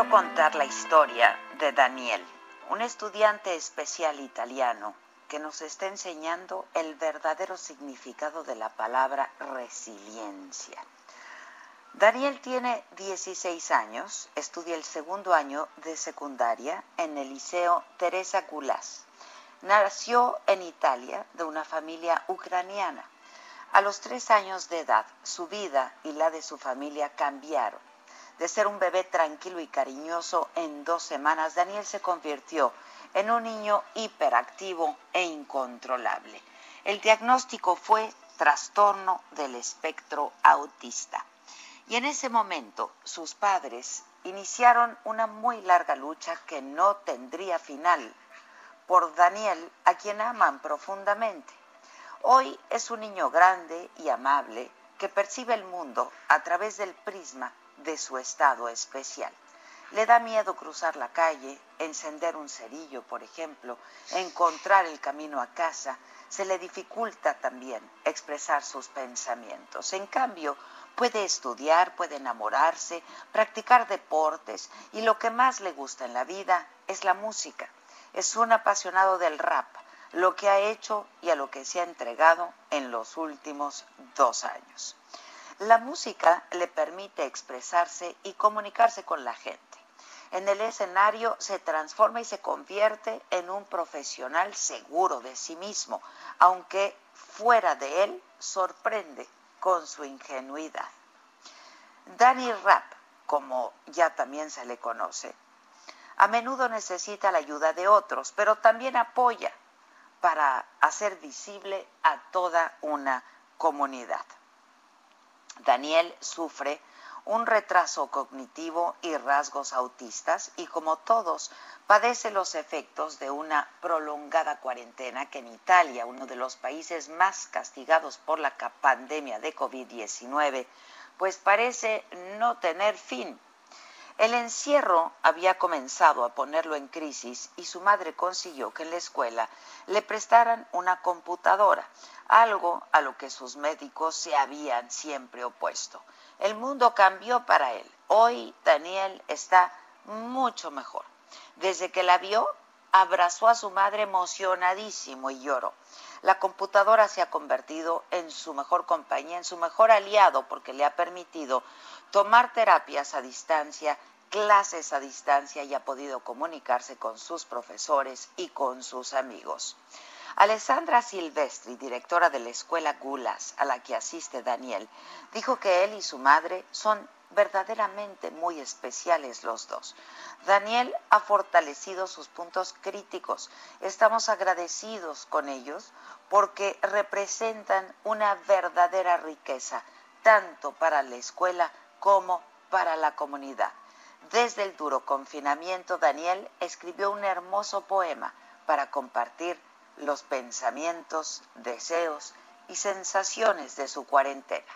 Quiero contar la historia de Daniel, un estudiante especial italiano que nos está enseñando el verdadero significado de la palabra resiliencia. Daniel tiene 16 años, estudia el segundo año de secundaria en el Liceo Teresa Gulas. Nació en Italia de una familia ucraniana. A los tres años de edad, su vida y la de su familia cambiaron de ser un bebé tranquilo y cariñoso, en dos semanas Daniel se convirtió en un niño hiperactivo e incontrolable. El diagnóstico fue trastorno del espectro autista. Y en ese momento sus padres iniciaron una muy larga lucha que no tendría final por Daniel, a quien aman profundamente. Hoy es un niño grande y amable que percibe el mundo a través del prisma de su estado especial. Le da miedo cruzar la calle, encender un cerillo, por ejemplo, encontrar el camino a casa. Se le dificulta también expresar sus pensamientos. En cambio, puede estudiar, puede enamorarse, practicar deportes y lo que más le gusta en la vida es la música. Es un apasionado del rap, lo que ha hecho y a lo que se ha entregado en los últimos dos años. La música le permite expresarse y comunicarse con la gente. En el escenario se transforma y se convierte en un profesional seguro de sí mismo, aunque fuera de él sorprende con su ingenuidad. Danny Rapp, como ya también se le conoce, a menudo necesita la ayuda de otros, pero también apoya para hacer visible a toda una comunidad. Daniel sufre un retraso cognitivo y rasgos autistas y como todos padece los efectos de una prolongada cuarentena que en Italia, uno de los países más castigados por la pandemia de COVID-19, pues parece no tener fin. El encierro había comenzado a ponerlo en crisis y su madre consiguió que en la escuela le prestaran una computadora, algo a lo que sus médicos se habían siempre opuesto. El mundo cambió para él. Hoy Daniel está mucho mejor. Desde que la vio, abrazó a su madre emocionadísimo y lloró. La computadora se ha convertido en su mejor compañía, en su mejor aliado, porque le ha permitido tomar terapias a distancia, clases a distancia y ha podido comunicarse con sus profesores y con sus amigos. Alessandra Silvestri, directora de la escuela Gulas, a la que asiste Daniel, dijo que él y su madre son verdaderamente muy especiales los dos. Daniel ha fortalecido sus puntos críticos. Estamos agradecidos con ellos porque representan una verdadera riqueza, tanto para la escuela como para la comunidad. Desde el duro confinamiento, Daniel escribió un hermoso poema para compartir los pensamientos, deseos y sensaciones de su cuarentena.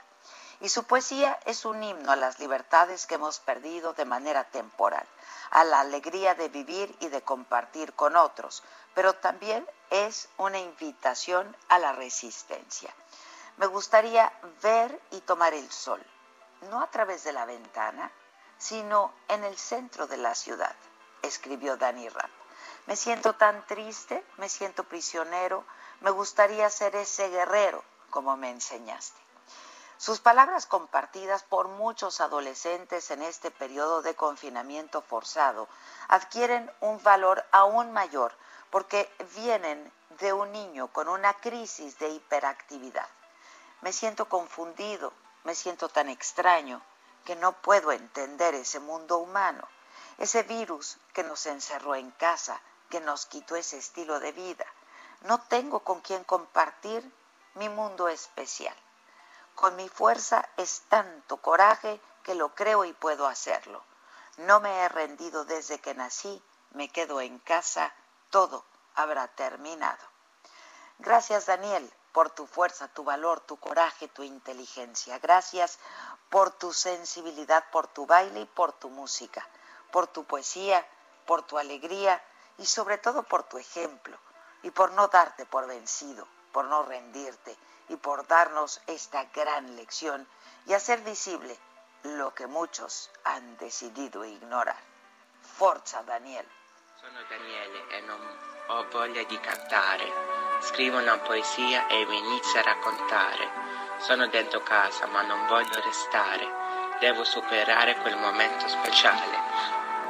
Y su poesía es un himno a las libertades que hemos perdido de manera temporal, a la alegría de vivir y de compartir con otros, pero también es una invitación a la resistencia. Me gustaría ver y tomar el sol, no a través de la ventana, sino en el centro de la ciudad, escribió Dani Rapp. Me siento tan triste, me siento prisionero, me gustaría ser ese guerrero como me enseñaste. Sus palabras compartidas por muchos adolescentes en este periodo de confinamiento forzado adquieren un valor aún mayor porque vienen de un niño con una crisis de hiperactividad. Me siento confundido, me siento tan extraño que no puedo entender ese mundo humano, ese virus que nos encerró en casa, que nos quitó ese estilo de vida. No tengo con quien compartir mi mundo especial. Con mi fuerza es tanto coraje que lo creo y puedo hacerlo. No me he rendido desde que nací, me quedo en casa, todo habrá terminado. Gracias Daniel por tu fuerza, tu valor, tu coraje, tu inteligencia. Gracias por tu sensibilidad, por tu baile y por tu música, por tu poesía, por tu alegría y sobre todo por tu ejemplo y por no darte por vencido, por no rendirte y por darnos esta gran lección y hacer visible lo che muchos han decidido ignorar. Forza Daniel. Sono Daniele e non ho voglia di cantare. Scrivo una poesia e mi inizio a raccontare. Sono dentro casa ma non voglio restare. Devo superare quel momento speciale.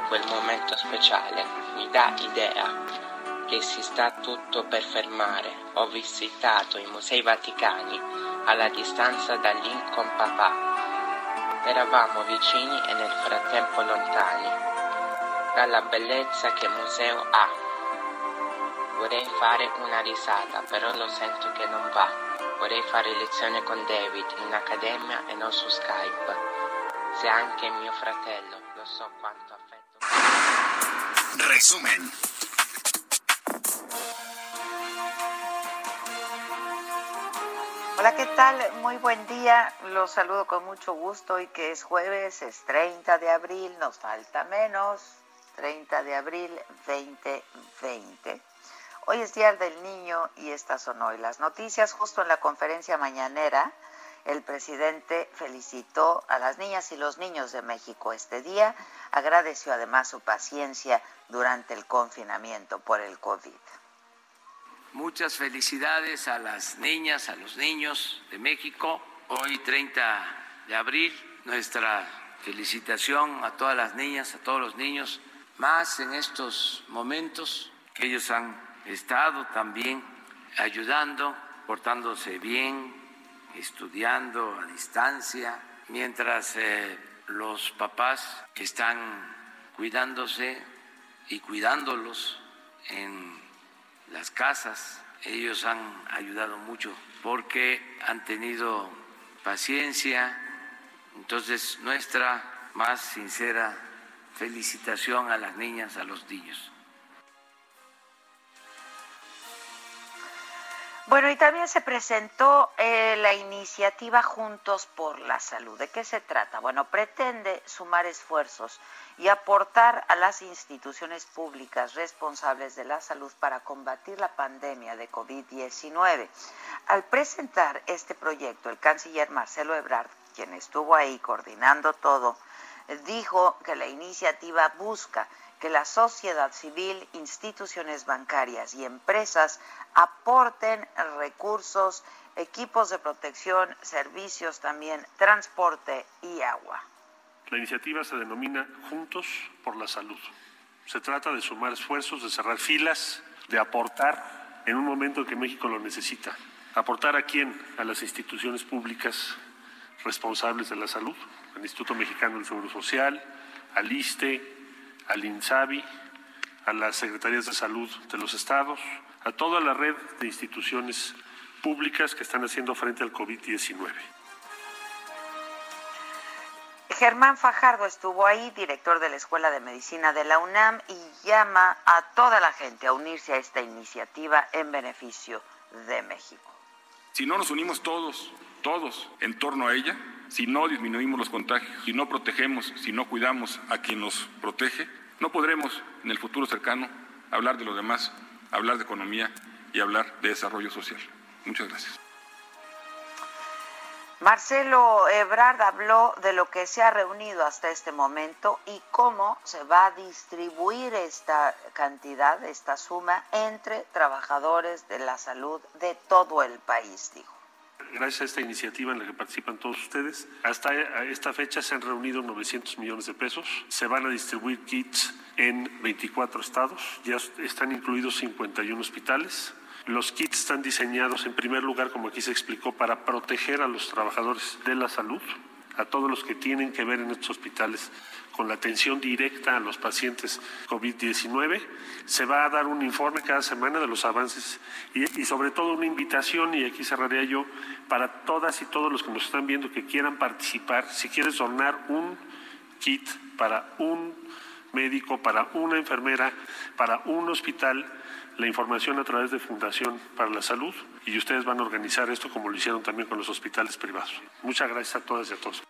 Quel momento speciale mi dà idea che si sta tutto per fermare. Ho visitato i musei vaticani alla distanza da lì con papà Eravamo vicini e nel frattempo lontani dalla bellezza che museo ha. Vorrei fare una risata, però lo sento che non va. Vorrei fare lezione con David in accademia e non su Skype. Se anche mio fratello, lo so quanto affetto. Resumen. Hola, ¿qué tal? Muy buen día. Los saludo con mucho gusto y que es jueves, es 30 de abril, nos falta menos, 30 de abril 2020. Hoy es Día del Niño y estas son hoy las noticias. Justo en la conferencia mañanera, el presidente felicitó a las niñas y los niños de México este día, agradeció además su paciencia durante el confinamiento por el COVID. Muchas felicidades a las niñas, a los niños de México. Hoy 30 de abril, nuestra felicitación a todas las niñas, a todos los niños, más en estos momentos que ellos han estado también ayudando, portándose bien, estudiando a distancia, mientras eh, los papás están cuidándose y cuidándolos en las casas. Ellos han ayudado mucho porque han tenido paciencia. Entonces, nuestra más sincera felicitación a las niñas, a los niños. Bueno, y también se presentó eh, la iniciativa Juntos por la Salud. ¿De qué se trata? Bueno, pretende sumar esfuerzos y aportar a las instituciones públicas responsables de la salud para combatir la pandemia de COVID-19. Al presentar este proyecto, el canciller Marcelo Ebrard, quien estuvo ahí coordinando todo, dijo que la iniciativa busca que la sociedad civil, instituciones bancarias y empresas aporten recursos, equipos de protección, servicios también, transporte y agua. La iniciativa se denomina Juntos por la Salud. Se trata de sumar esfuerzos, de cerrar filas, de aportar en un momento en que México lo necesita. ¿Aportar a quién? A las instituciones públicas responsables de la salud, al Instituto Mexicano del Seguro Social, al ISTE, al INSABI, a las secretarías de salud de los estados, a toda la red de instituciones públicas que están haciendo frente al COVID-19. Germán Fajardo estuvo ahí, director de la Escuela de Medicina de la UNAM, y llama a toda la gente a unirse a esta iniciativa en beneficio de México. Si no nos unimos todos, todos en torno a ella, si no disminuimos los contagios, si no protegemos, si no cuidamos a quien nos protege, no podremos en el futuro cercano hablar de lo demás, hablar de economía y hablar de desarrollo social. Muchas gracias. Marcelo Ebrard habló de lo que se ha reunido hasta este momento y cómo se va a distribuir esta cantidad, esta suma, entre trabajadores de la salud de todo el país, dijo gracias a esta iniciativa en la que participan todos ustedes. Hasta esta fecha se han reunido 900 millones de pesos. Se van a distribuir kits en 24 estados. Ya están incluidos 51 hospitales. Los kits están diseñados en primer lugar, como aquí se explicó, para proteger a los trabajadores de la salud. a todos los que tienen que ver en estos hospitales con la atención directa a los pacientes COVID-19. Se va a dar un informe cada semana de los avances y, sobre todo una invitación, y aquí cerraría yo, para todas y todos los que nos están viendo que quieran participar, si quieres donar un kit para un médico, para una enfermera, para un hospital, la información a través de Fundación para la Salud y ustedes van a organizar esto como lo hicieron también con los hospitales privados. Muchas gracias a todas y a todos.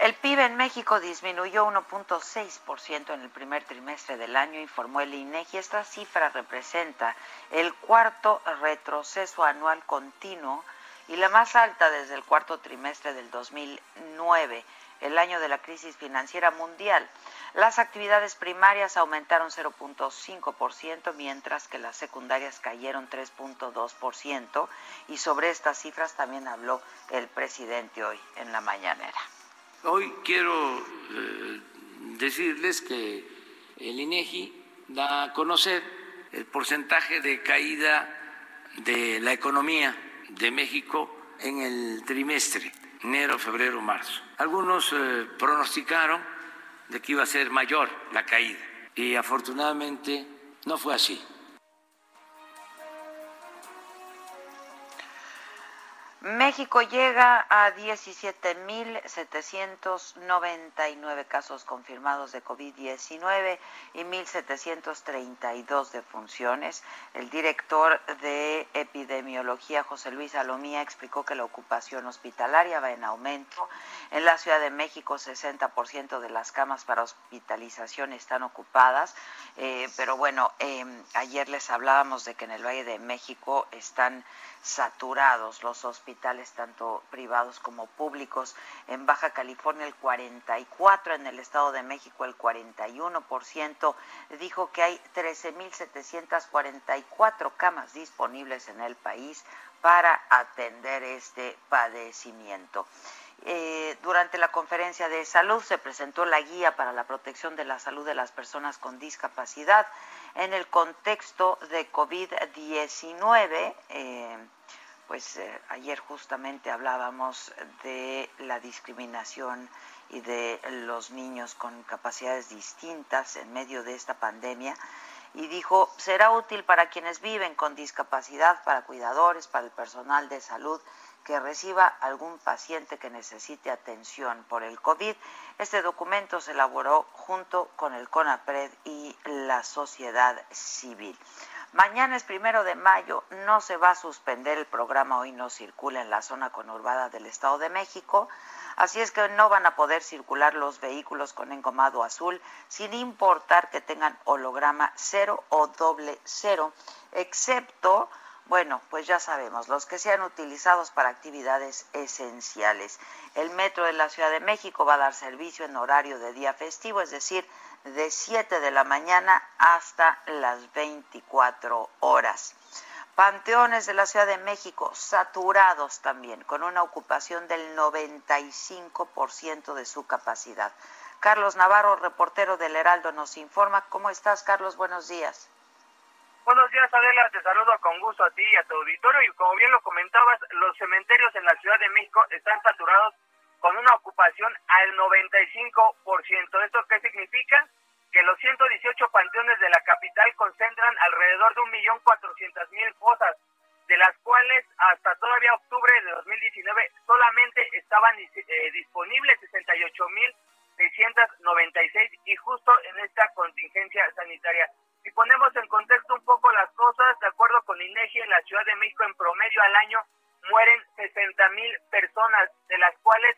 El PIB en México disminuyó 1.6% en el primer trimestre del año, informó el INEGI. Esta cifra representa el cuarto retroceso anual continuo y la más alta desde el cuarto trimestre del 2009, el año de la crisis financiera mundial. Las actividades primarias aumentaron 0.5%, mientras que las secundarias cayeron 3.2%, y sobre estas cifras también habló el presidente hoy en la mañanera. Hoy quiero eh, decirles que el INEGI da a conocer el porcentaje de caída de la economía de México en el trimestre, enero, febrero, marzo. Algunos eh, pronosticaron de que iba a ser mayor la caída y afortunadamente no fue así. México llega a 17.799 casos confirmados de COVID-19 y 1.732 defunciones. El director de epidemiología, José Luis Alomía, explicó que la ocupación hospitalaria va en aumento. En la Ciudad de México, 60% de las camas para hospitalización están ocupadas. Eh, pero bueno, eh, ayer les hablábamos de que en el Valle de México están saturados los hospitales, tanto privados como públicos. En Baja California el 44, en el Estado de México el 41%. Dijo que hay 13.744 camas disponibles en el país para atender este padecimiento. Eh, durante la conferencia de salud se presentó la guía para la protección de la salud de las personas con discapacidad en el contexto de COVID-19. Eh, pues eh, ayer justamente hablábamos de la discriminación y de los niños con capacidades distintas en medio de esta pandemia y dijo, será útil para quienes viven con discapacidad, para cuidadores, para el personal de salud que reciba algún paciente que necesite atención por el COVID. Este documento se elaboró junto con el CONAPRED y la sociedad civil. Mañana es primero de mayo, no se va a suspender el programa Hoy no circula en la zona conurbada del Estado de México, así es que no van a poder circular los vehículos con engomado azul sin importar que tengan holograma cero o doble cero, excepto bueno, pues ya sabemos, los que sean utilizados para actividades esenciales. El metro de la Ciudad de México va a dar servicio en horario de día festivo, es decir, de 7 de la mañana hasta las 24 horas. Panteones de la Ciudad de México saturados también, con una ocupación del 95% de su capacidad. Carlos Navarro, reportero del Heraldo, nos informa. ¿Cómo estás, Carlos? Buenos días. Buenos días, Adela. Te saludo con gusto a ti y a tu auditorio. Y como bien lo comentabas, los cementerios en la Ciudad de México están saturados con una ocupación al 95%. ¿Esto qué significa? Que los 118 panteones de la capital concentran alrededor de 1.400.000 fosas, de las cuales hasta todavía octubre de 2019 solamente estaban eh, disponibles 68.696 y justo en esta contingencia sanitaria. Si ponemos en contexto un poco las cosas, de acuerdo con INEGI, en la Ciudad de México en promedio al año mueren 60 mil personas, de las cuales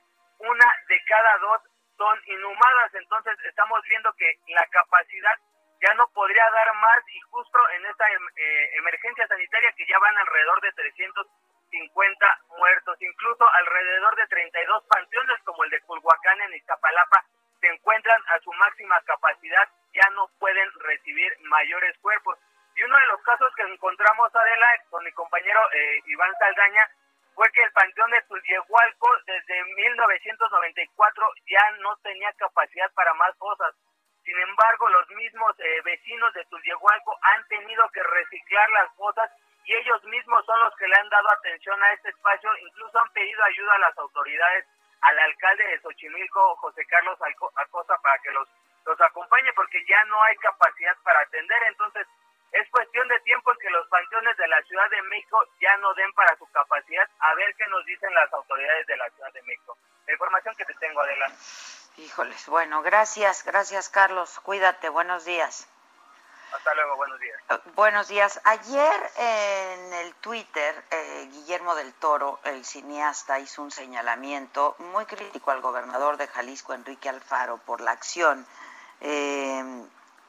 una de cada dos son inhumadas. Entonces estamos viendo que la capacidad ya no podría dar más y justo en esta em, eh, emergencia sanitaria que ya van alrededor de 350 muertos, incluso alrededor de 32 panteones como el de Culhuacán en Iztapalapa se encuentran a su máxima capacidad, ya no pueden recibir mayores cuerpos. Y uno de los casos que encontramos, Adela, con mi compañero eh, Iván Saldaña, fue que el Panteón de Tulyehualco desde 1994 ya no tenía capacidad para más fosas. Sin embargo, los mismos eh, vecinos de Tulyehualco han tenido que reciclar las fosas y ellos mismos son los que le han dado atención a este espacio, incluso han pedido ayuda a las autoridades, al alcalde de Xochimilco, José Carlos Acosta, para que los, los acompañe, porque ya no hay capacidad para atender, entonces es cuestión de tiempo que los panteones de la Ciudad de México ya no den para su capacidad, a ver qué nos dicen las autoridades de la Ciudad de México. La información que te tengo, adelante. Híjoles, bueno, gracias, gracias Carlos, cuídate, buenos días. Hasta luego, buenos días. Eh, buenos días. Ayer en el Twitter, eh, Guillermo del Toro, el cineasta, hizo un señalamiento muy crítico al gobernador de Jalisco, Enrique Alfaro, por la acción, eh,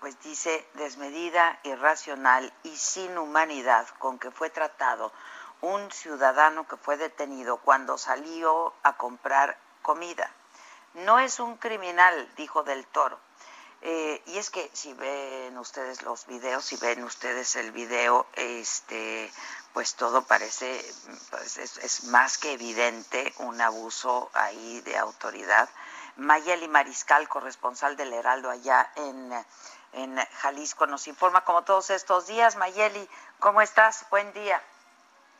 pues dice, desmedida, irracional y sin humanidad con que fue tratado un ciudadano que fue detenido cuando salió a comprar comida. No es un criminal, dijo del Toro eh, y es que si ven ustedes los videos, si ven ustedes el video, este, pues todo parece, pues es, más que evidente un abuso ahí de autoridad. Mayeli Mariscal, corresponsal del Heraldo allá en, en Jalisco, nos informa como todos estos días. Mayeli, ¿cómo estás? Buen día.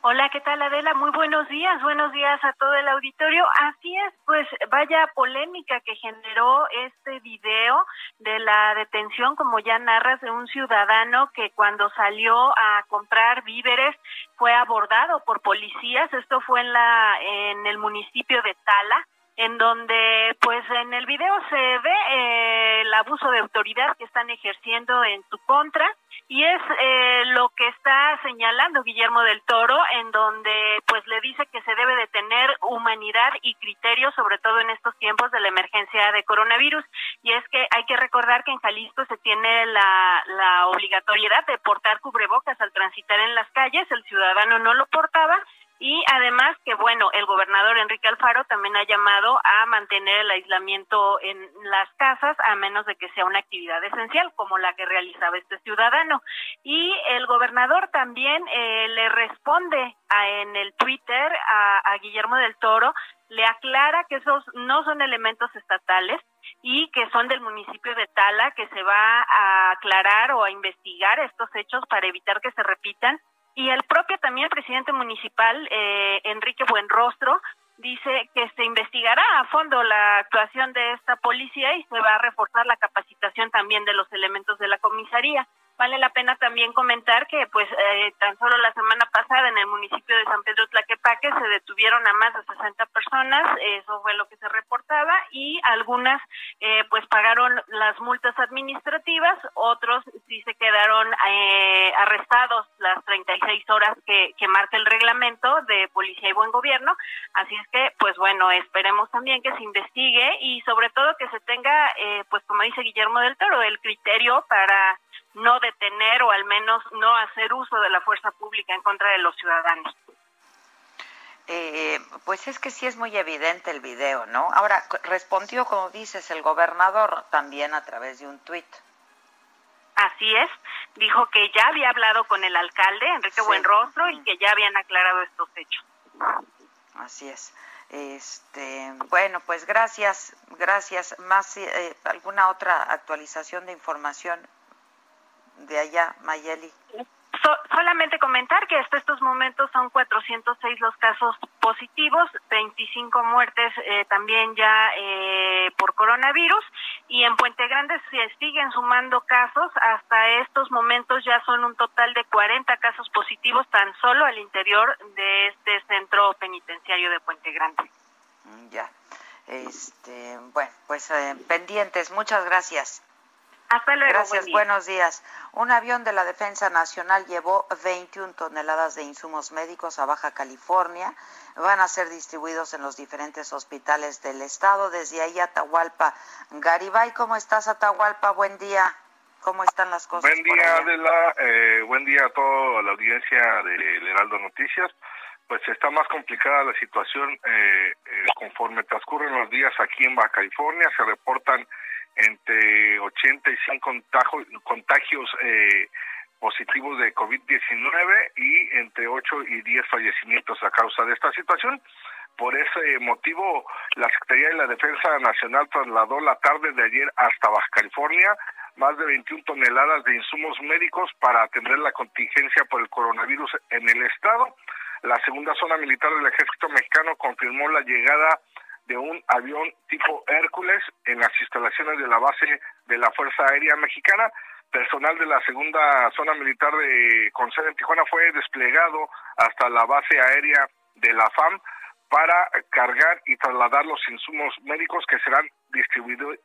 Hola, ¿qué tal Adela? Muy buenos días, buenos días a todo el auditorio. Así es, pues vaya polémica que generó este video de la detención, como ya narras, de un ciudadano que cuando salió a comprar víveres fue abordado por policías. Esto fue en la en el municipio de Tala en donde pues en el video se ve eh, el abuso de autoridad que están ejerciendo en su contra y es eh, lo que está señalando Guillermo del Toro en donde pues le dice que se debe de tener humanidad y criterio sobre todo en estos tiempos de la emergencia de coronavirus. Y es que hay que recordar que en Jalisco se tiene la, la obligatoriedad de portar cubrebocas al transitar en las calles. El ciudadano no lo portaba y además que, bueno, el gobernador Enrique Alfaro también ha llamado a mantener el aislamiento en las casas a menos de que sea una actividad esencial como la que realizaba este ciudadano. Y el gobernador también eh, le responde a, en el Twitter a, a Guillermo del Toro, le aclara que esos no son elementos estatales, y que son del municipio de Tala, que se va a aclarar o a investigar estos hechos para evitar que se repitan y el propio también presidente municipal, eh, Enrique Buenrostro, dice que se investigará a fondo la actuación de esta policía y se va a reforzar la capacitación también de los elementos de la comisaría. Vale la pena también comentar que, pues, eh, tan solo la semana pasada en el municipio de San Pedro Tlaquepaque se detuvieron a más de 60 personas, eso fue lo que se reportaba, y algunas, eh, pues, pagaron las multas administrativas, otros sí se quedaron eh, arrestados las 36 horas que, que marca el reglamento de Policía y Buen Gobierno. Así es que, pues, bueno, esperemos también que se investigue y, sobre todo, que se tenga, pues, como dice Guillermo del Toro, el criterio para no detener o al menos no hacer uso de la fuerza pública en contra de los ciudadanos. Eh, pues es que sí es muy evidente el video, ¿no? Ahora, respondió, como dices, el gobernador también a través de un tuit. Así es, dijo que ya había hablado con el alcalde, Enrique Buenrostro, y que ya habían aclarado estos hechos. Así es. Este, bueno, pues gracias, gracias. Más eh, alguna otra actualización de información de allá, Mayeli? solamente comentar que hasta estos momentos son 406 los casos positivos, 25 muertes eh, también ya eh, por coronavirus y en Puente Grande se siguen sumando casos. Hasta estos momentos ya son un total de 40 casos positivos tan solo al interior de este centro penitenciario de Puente Grande. Mm, ya. Este, bueno, pues eh, pendientes. Muchas gracias. Hasta luego. Gracias, buenos días. Un avión de la Defensa Nacional llevó 21 toneladas de insumos médicos a Baja California. Van a ser distribuidos en los diferentes hospitales del estado. Desde ahí Atahualpa. Garibay, ¿cómo estás, Atahualpa? Buen día. ¿Cómo están las cosas? Buen día, Adela. Eh, buen día a toda la audiencia de Heraldo Noticias. Pues está más complicada la situación eh, eh, conforme transcurren los días aquí en Baja California. Se reportan entre 80 y 100 contagios, contagios eh, positivos de COVID-19 y entre 8 y 10 fallecimientos a causa de esta situación. Por ese motivo, la Secretaría de la Defensa Nacional trasladó la tarde de ayer hasta Baja California más de 21 toneladas de insumos médicos para atender la contingencia por el coronavirus en el estado. La segunda zona militar del ejército mexicano confirmó la llegada de un avión tipo Hércules en las instalaciones de la base de la Fuerza Aérea Mexicana. Personal de la segunda zona militar de con sede en Tijuana fue desplegado hasta la base aérea de la FAM para cargar y trasladar los insumos médicos que serán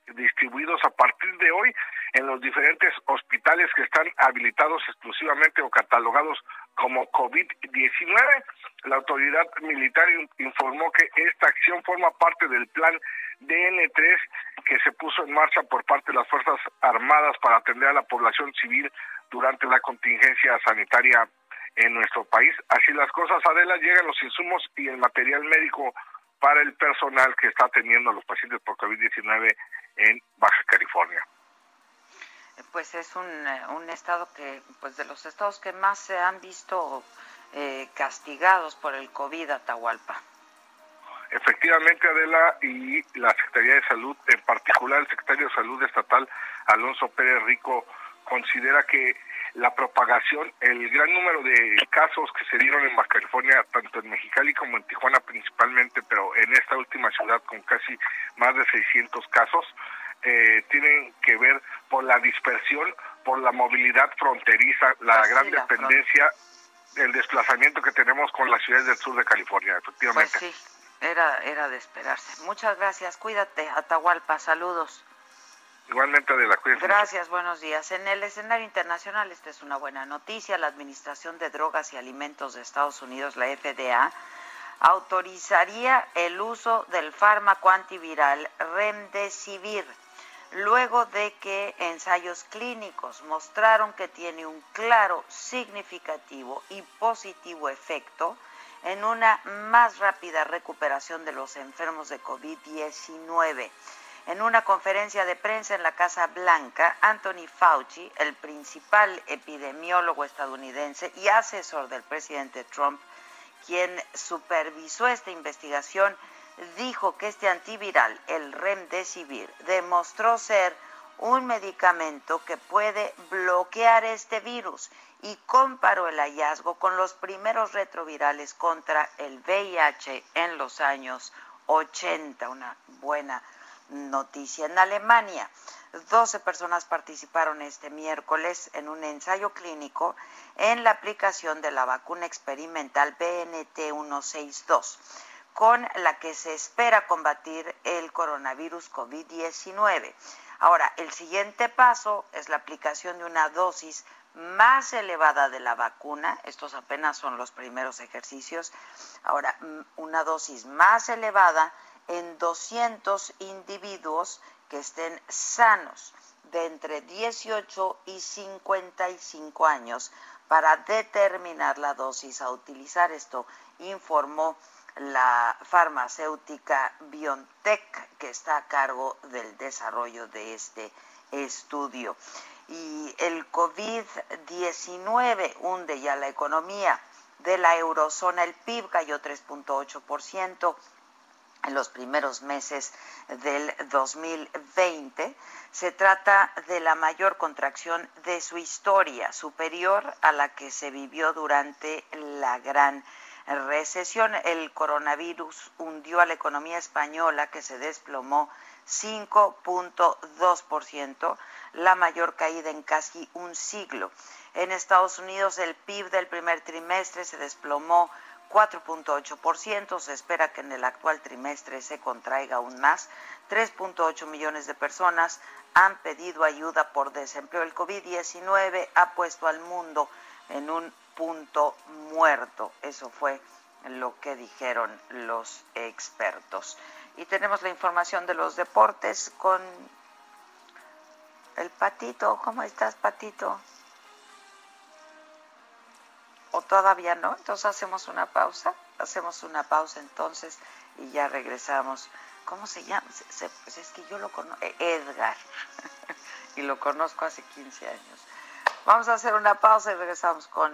distribuidos a partir de hoy en los diferentes hospitales que están habilitados exclusivamente o catalogados como COVID-19. La autoridad militar informó que esta acción forma parte del plan DN3 que se puso en marcha por parte de las Fuerzas Armadas para atender a la población civil durante la contingencia sanitaria en nuestro país. Así las cosas, Adela, llegan los insumos y el material médico para el personal que está atendiendo a los pacientes por COVID-19 en Baja California. Pues es un, eh, un, estado que, pues de los estados que más se han visto eh, castigados por el COVID, Atahualpa. Efectivamente, Adela, y la Secretaría de Salud, en particular el secretario de Salud estatal, Alonso Pérez Rico, considera que la propagación, el gran número de casos que se dieron en Baja California, tanto en Mexicali como en Tijuana principalmente, pero en esta última ciudad con casi más de 600 casos, eh, tienen que ver por la dispersión, por la movilidad fronteriza, la pues gran dependencia, el desplazamiento que tenemos con las ciudades del sur de California, efectivamente. Pues sí, era, era de esperarse. Muchas gracias, cuídate, Atahualpa, saludos. Igualmente de la cuenta. Gracias, buenos días. En el escenario internacional, esta es una buena noticia. La Administración de Drogas y Alimentos de Estados Unidos, la FDA, autorizaría el uso del fármaco antiviral Remdesivir, luego de que ensayos clínicos mostraron que tiene un claro, significativo y positivo efecto en una más rápida recuperación de los enfermos de COVID-19. En una conferencia de prensa en la Casa Blanca, Anthony Fauci, el principal epidemiólogo estadounidense y asesor del presidente Trump, quien supervisó esta investigación, dijo que este antiviral, el Remdesivir, demostró ser un medicamento que puede bloquear este virus y comparó el hallazgo con los primeros retrovirales contra el VIH en los años 80. Una buena noticia. En Alemania, 12 personas participaron este miércoles en un ensayo clínico en la aplicación de la vacuna experimental BNT162, con la que se espera combatir el coronavirus COVID-19. Ahora, el siguiente paso es la aplicación de una dosis más elevada de la vacuna, estos apenas son los primeros ejercicios, ahora una dosis más elevada en 200 individuos que estén sanos de entre 18 y 55 años para determinar la dosis a utilizar. Esto informó la farmacéutica BioNTech, que está a cargo del desarrollo de este estudio. Y el COVID-19 hunde ya la economía de la eurozona. El PIB cayó 3.8% en los primeros meses del 2020. Se trata de la mayor contracción de su historia, superior a la que se vivió durante la gran recesión. El coronavirus hundió a la economía española que se desplomó 5.2%, la mayor caída en casi un siglo. En Estados Unidos el PIB del primer trimestre se desplomó 4.8%. Se espera que en el actual trimestre se contraiga aún más. 3.8 millones de personas han pedido ayuda por desempleo. El COVID-19 ha puesto al mundo en un punto muerto. Eso fue lo que dijeron los expertos. Y tenemos la información de los deportes con el patito. ¿Cómo estás, patito? o todavía no, entonces hacemos una pausa, hacemos una pausa entonces y ya regresamos. ¿Cómo se llama? pues es que yo lo conozco, eh, Edgar, y lo conozco hace 15 años. Vamos a hacer una pausa y regresamos con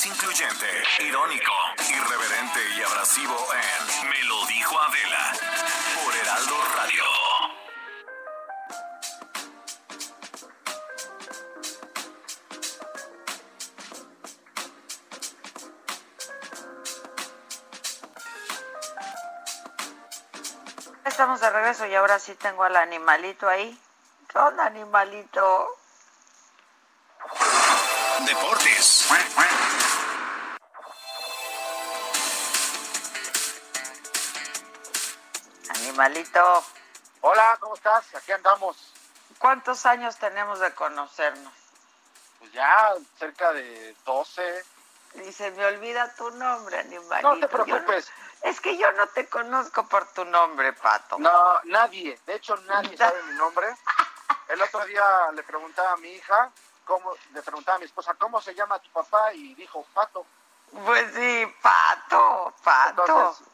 Más incluyente, irónico, irreverente y abrasivo en Me lo dijo Adela por Heraldo Radio. Estamos de regreso y ahora sí tengo al animalito ahí. ¿Qué onda, animalito? Deportes. Animalito, Hola, ¿cómo estás? Aquí andamos. ¿cuántos años tenemos de conocernos? Pues ya cerca de 12. Y se me olvida tu nombre, animalito. No te preocupes. es que yo no te conozco por tu nombre, Pato. No, nadie. De hecho, nadie sabe mi nombre. El otro día le preguntaba a mi hija, cómo, le preguntaba a mi esposa, ¿cómo se llama tu papá? Y dijo, Pato. Pues sí, Pato, Pato. Entonces,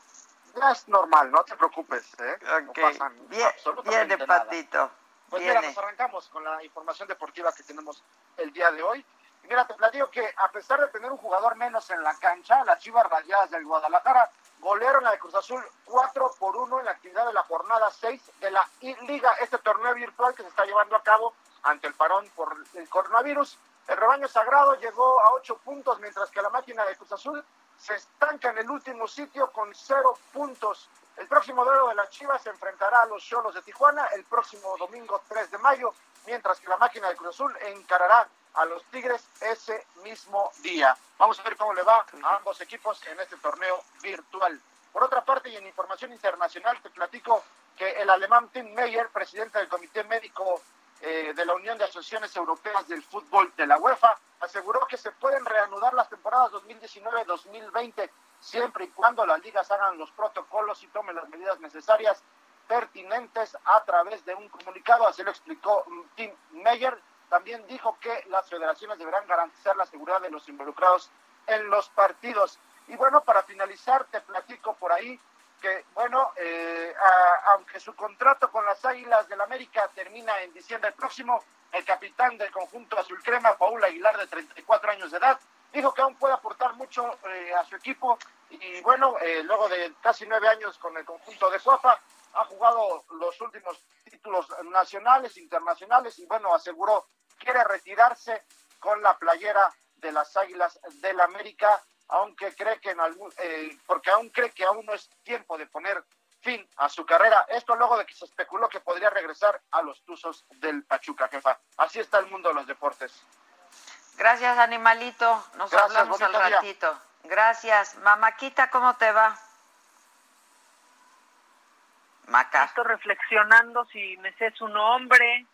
ya es normal, no te preocupes. ¿eh? No Ok, pasan Bien, absolutamente nada. Patito. Pues mira, nos arrancamos con la información deportiva que tenemos el día de hoy. Y mira, te platico que a pesar de tener un jugador menos en la cancha, las Chivas Rayadas del Guadalajara golearon a la de Cruz Azul 4 por 1 en la actividad de la jornada 6 de la I- Liga, este torneo virtual que se está llevando a cabo ante el parón por el coronavirus. El rebaño sagrado llegó a 8 puntos, mientras que la máquina de Cruz Azul se estanca en el último sitio con 0 puntos. El próximo duelo de las Chivas se enfrentará a los Cholos de Tijuana el próximo domingo 3 de mayo, mientras que la máquina de Cruz Azul encarará a los Tigres ese mismo día. Vamos a ver cómo le va a ambos equipos en este torneo virtual. Por otra parte, y en información internacional, te platico que el alemán Tim Meyer, presidente del Comité Médico eh, de la Unión de Asociaciones Europeas del Fútbol de la UEFA, aseguró que se pueden reanudar las temporadas 2019-2020 siempre y cuando las ligas hagan los protocolos y tomen las medidas necesarias pertinentes a través de un comunicado, así lo explicó mm, Tim Meyer. También dijo que las federaciones deberán garantizar la seguridad de los involucrados en los partidos. Y bueno, para finalizar, te platico por ahí que, bueno, eh, aunque su contrato con las Águilas del América termina en diciembre próximo, el capitán del conjunto azul crema, Paul Aguilar, de 34 años de edad, dijo que aún puede aportar mucho eh, a su equipo. Y bueno, eh, luego de casi nueve años con el conjunto de Cuapa, ha jugado los últimos títulos nacionales, internacionales y bueno, aseguró quiere retirarse con la playera de las Águilas del América, aunque cree que en algún, eh, porque aún cree que aún no es tiempo de poner fin a su carrera. Esto luego de que se especuló que podría regresar a los Tuzos del Pachuca, jefa. Así está el mundo de los deportes. Gracias, animalito. Nos Gracias, hablamos al día. ratito. Gracias. Mamáquita, ¿cómo te va? Maca. Estoy reflexionando si me sé su nombre.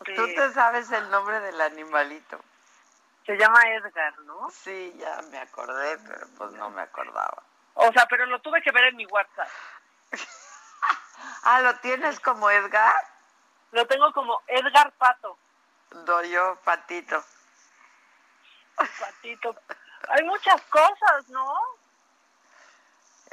Este, Tú te sabes el nombre del animalito. Se llama Edgar, ¿no? Sí, ya me acordé, pero pues no me acordaba. O sea, pero lo tuve que ver en mi WhatsApp. Ah, ¿lo tienes como Edgar? Lo tengo como Edgar Pato. Doy yo, Patito. Patito. Hay muchas cosas, ¿no?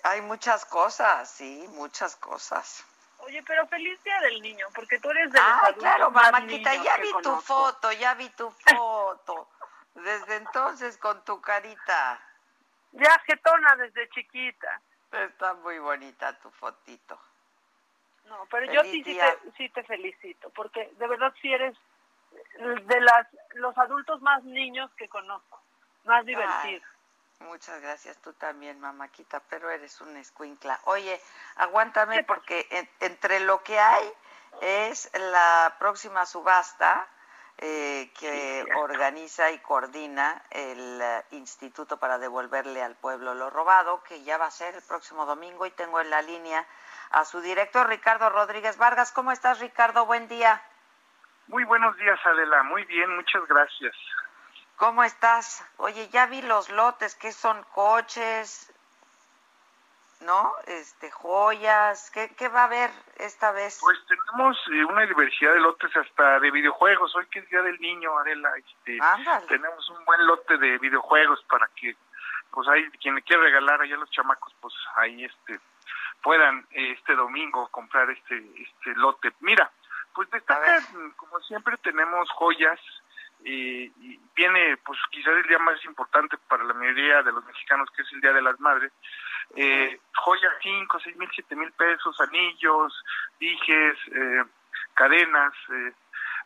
Hay muchas cosas, sí, muchas cosas. Oye, pero feliz día del niño, porque tú eres de los Ah, adultos claro, más mamáquita, niños ya que vi tu foto, ya vi tu foto. Desde entonces con tu carita. Ya jetona desde chiquita. Está muy bonita tu fotito. No, pero yo sí, te, sí te felicito, porque de verdad sí eres de las los adultos más niños que conozco, más divertidos. Muchas gracias, tú también, mamáquita, pero eres una escuincla. Oye, aguántame porque en- entre lo que hay es la próxima subasta eh, que organiza y coordina el eh, Instituto para devolverle al pueblo lo robado, que ya va a ser el próximo domingo y tengo en la línea a su director, Ricardo Rodríguez Vargas. ¿Cómo estás, Ricardo? Buen día. Muy buenos días, Adela. Muy bien, muchas gracias. ¿Cómo estás? Oye, ya vi los lotes, ¿qué son coches? ¿No? Este, joyas, ¿qué, qué va a haber esta vez? Pues tenemos eh, una diversidad de lotes hasta de videojuegos. Hoy que es Día del Niño, Adela, este, tenemos un buen lote de videojuegos para que, pues ahí, quien le quiera regalar allá a los chamacos, pues ahí este puedan este domingo comprar este este lote. Mira, pues destaca, como siempre tenemos joyas, y, viene pues quizás el día más importante para la mayoría de los mexicanos que es el Día de las Madres eh, joyas 5, 6 mil, 7 mil pesos, anillos, dijes, eh, cadenas, eh,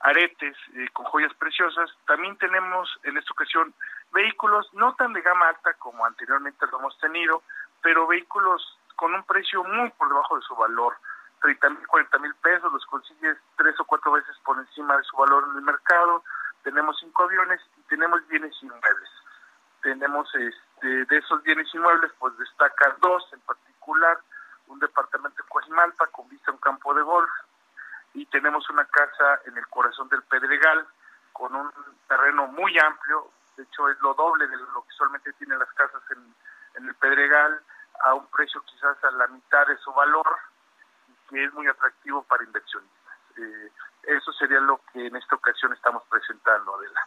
aretes eh, con joyas preciosas. También tenemos en esta ocasión vehículos no tan de gama alta como anteriormente lo hemos tenido, pero vehículos con un precio muy por debajo de su valor. 30 mil, 40 mil pesos, los consigues tres o cuatro veces por encima de su valor en el mercado tenemos cinco aviones y tenemos bienes inmuebles. Tenemos este, de esos bienes inmuebles, pues destacan dos en particular, un departamento en Coajimalpa con vista a un campo de golf y tenemos una casa en el corazón del Pedregal con un terreno muy amplio, de hecho es lo doble de lo que usualmente tienen las casas en, el Pedregal, a un precio quizás a la mitad de su valor, que es muy atractivo para inversionistas. Eh, eso sería lo que en esta ocasión estamos presentando, Adela.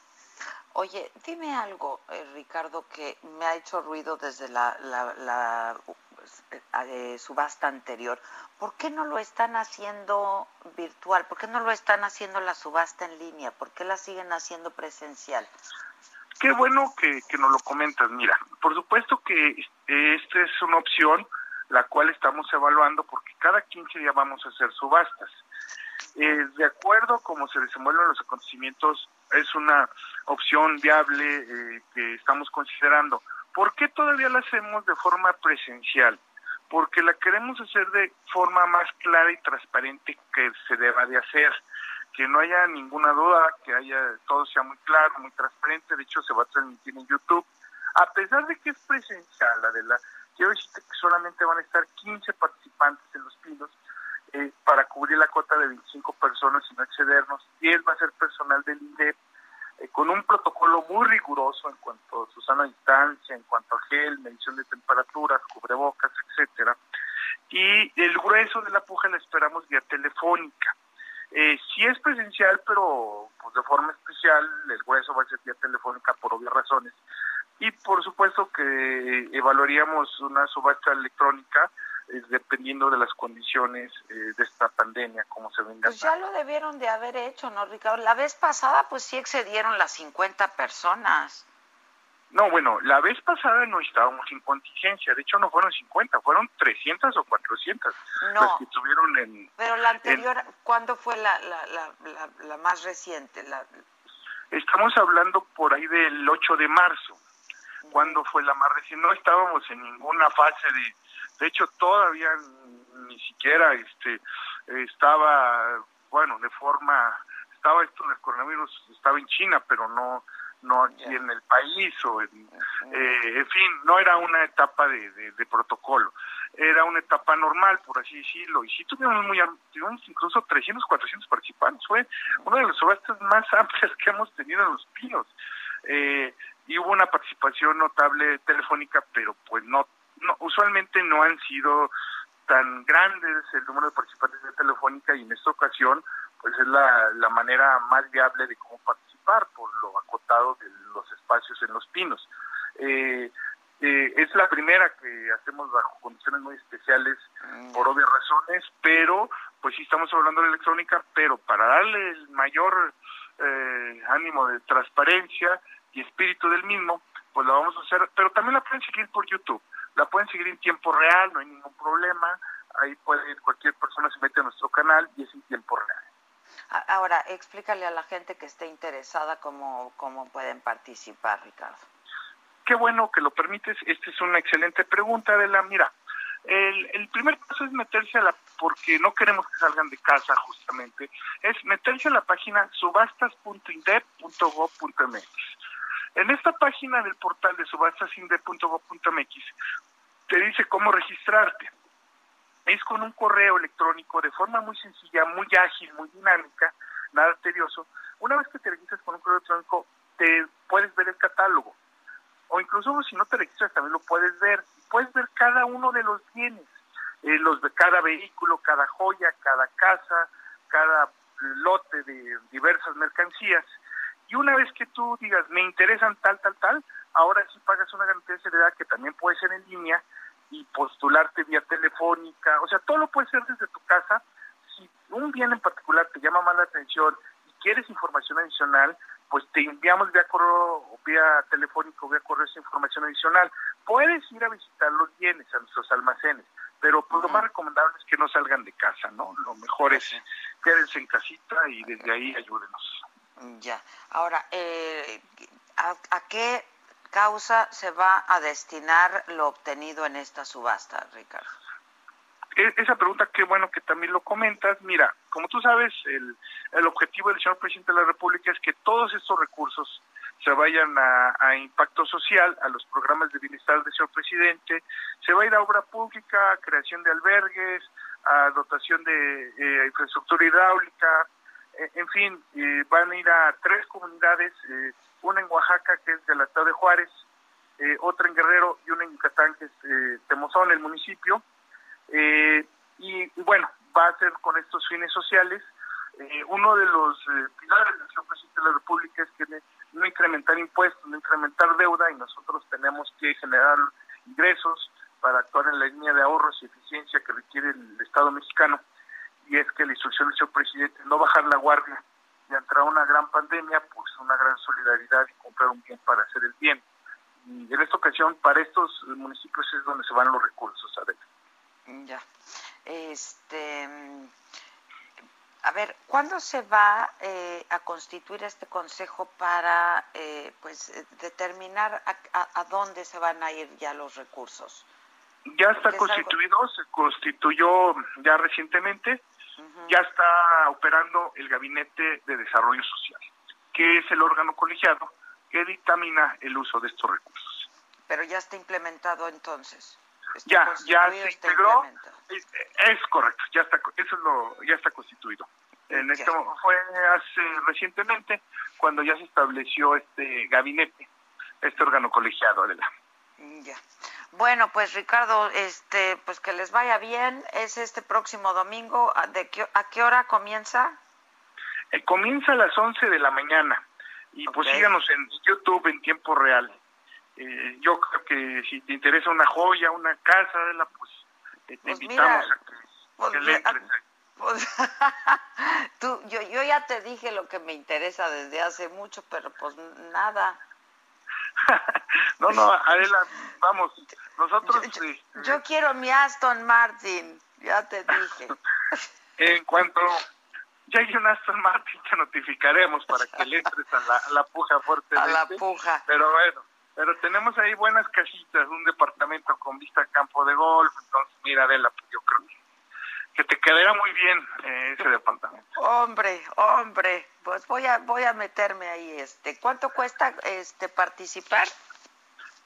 Oye, dime algo, eh, Ricardo, que me ha hecho ruido desde la, la, eh, subasta anterior. ¿Por qué no lo están haciendo virtual? ¿Por qué no lo están haciendo la subasta en línea? ¿Por qué la siguen haciendo presencial? Qué bueno que, que nos lo comentas. Mira, por supuesto que esta es una opción la cual estamos evaluando porque cada 15 días vamos a hacer subastas. Eh, de acuerdo a cómo se desenvuelven los acontecimientos, es una opción viable eh, que estamos considerando. ¿Por qué todavía la hacemos de forma presencial? Porque la queremos hacer de forma más clara y transparente que se deba de hacer. Que no haya ninguna duda, que haya todo sea muy claro, muy transparente. De hecho, se va a transmitir en YouTube. A pesar de que es presencial, Adela, quiero decirte que solamente van a estar 15 participantes en los pinos eh, para cubrir la cuota de 25 personas y no excedernos. Y él va a ser personal del INDEP eh, con un protocolo muy riguroso en cuanto a su sana distancia, en cuanto a gel, medición de temperaturas, cubrebocas, etcétera. Y el grueso de la puja la esperamos vía telefónica. Eh, sí es presencial, pero pues de forma especial, el grueso va a ser vía telefónica por obvias razones. Y por supuesto que evaluaríamos una subasta electrónica dependiendo de las condiciones eh, de esta pandemia, como se venga. Pues ya lo debieron de haber hecho, ¿no, Ricardo? La vez pasada, pues sí excedieron las 50 personas. No, bueno, la vez pasada no estábamos en contingencia, de hecho no fueron 50, fueron 300 o 400 no, las que estuvieron en... Pero la anterior, ¿cuándo fue la, la, la, la, más reciente? La... Estamos hablando por ahí del 8 de marzo, cuando fue la más reciente, no estábamos en ninguna fase de de hecho, todavía ni siquiera este estaba, bueno, de forma, estaba esto del coronavirus, estaba en China, pero no no aquí en el país o en, eh, en fin, no era una etapa de, de, protocolo, era una etapa normal, por así decirlo, y sí tuvimos muy, tuvimos incluso 300, 400 participantes, fue una de las subastas más amplias que hemos tenido en Los Pinos, eh, y hubo una participación notable telefónica, pero pues no no, usualmente no han sido tan grandes el número de participantes de Telefónica y en esta ocasión pues es la, la manera más viable de cómo participar por lo acotado de los espacios en los pinos. Eh, eh, es la primera que hacemos bajo condiciones muy especiales mm. por obvias razones, pero pues sí estamos hablando de electrónica, pero para darle el mayor eh, ánimo de transparencia y espíritu del mismo, pues lo vamos a hacer, pero también la pueden seguir por YouTube. La pueden seguir en tiempo real, no hay ningún problema. Ahí puede cualquier persona se mete a nuestro canal y es en tiempo real. Ahora, explícale a la gente que esté interesada cómo, cómo pueden participar, Ricardo. Qué bueno que lo permites. Esta es una excelente pregunta, de la Mira, el, el, primer paso es meterse a la, porque no queremos que salgan de casa justamente, es meterse a la página subastas.indep.gov.mx. En esta página del portal de subastasinde.gov.mx te dice cómo registrarte. Es con un correo electrónico de forma muy sencilla, muy ágil, muy dinámica. nada tedioso. Una vez que te registras con un correo electrónico, te puedes ver el catálogo. O incluso si no te registras también lo puedes ver. Puedes ver cada uno de los bienes, eh, los de cada vehículo, cada joya, cada casa, cada lote de diversas mercancías. Y una vez que tú digas, me interesan tal, tal, tal, ahora sí pagas una garantía de seriedad que también puede ser en línea y postularte vía telefónica. O sea, todo lo puedes hacer desde tu casa. Si un bien en particular te llama más la atención y quieres información adicional, pues te enviamos vía correo, vía telefónico, vía correo esa información adicional. Puedes ir a visitar los bienes a nuestros almacenes, pero pues, lo más recomendable es que no salgan de casa, ¿no? Lo mejor es quédense en casita y desde ahí ayúdenos. Ya. Ahora, eh, ¿a, qué causa se va a destinar lo obtenido en esta subasta, Ricardo? E, esa pregunta, qué bueno que también lo comentas. Mira, como tú sabes, el, el objetivo del señor presidente de la República es que todos estos recursos se vayan a, impacto social, a los programas de bienestar del señor presidente, se va a ir a obra pública, a creación de albergues, a dotación de eh, infraestructura hidráulica, en fin, eh, van a ir a tres comunidades, una en Oaxaca que es del estado de Juárez, otra en Guerrero y una en Yucatán que es Temozón, el municipio, y, bueno, va a ser con estos fines sociales. uno de los pilares del señor presidente de la República es que no incrementar impuestos, no incrementar deuda y nosotros tenemos que generar ingresos para actuar en la línea de ahorros y eficiencia que requiere el Estado mexicano. Y es que la instrucción del señor presidente no bajar la guardia y entrar una gran pandemia, pues una gran solidaridad y comprar un bien para hacer el bien. Y en esta ocasión, para estos municipios es donde se van los recursos, a ver. Ya. Este a ver, ¿cuándo se va eh, a constituir este consejo para eh, pues eh, determinar a, dónde se van a ir ya los recursos? Ya está constituido, se constituyó ya recientemente, ya está operando el Gabinete de Desarrollo Social, que es el órgano colegiado que dictamina el uso de estos recursos. Pero ya está implementado entonces. ya, ya se integró. Es, correcto, ya está, eso es lo, ya está constituido. En esto fue hace recientemente cuando ya se estableció este gabinete, este órgano colegiado, de la. Ya. Bueno, pues Ricardo, este, pues que les vaya bien. Es este próximo domingo. ¿De qué, ¿A qué hora comienza? Eh, comienza a las 11 de la mañana. Y pues síganos en YouTube en tiempo real. Eh, yo creo que si te interesa una joya, una casa, pues te pues invitamos a que, pues le entres pues, tú, yo, yo ya te dije lo que me interesa desde hace mucho, pero pues nada. No, no, Adela, vamos, nosotros... Yo, yo, este, quiero mi Aston Martin, ya te dije. en cuanto llegue un Aston Martin te notificaremos para que le entres a la, a la puja fuerte. A la puja. Pero bueno, pero tenemos ahí buenas casitas, un departamento con vista a campo de golf, entonces mira Adela, pues yo creo que, que te quedaría muy bien eh, ese departamento. Hombre, hombre, pues voy a voy a meterme ahí este. ¿Cuánto cuesta este participar?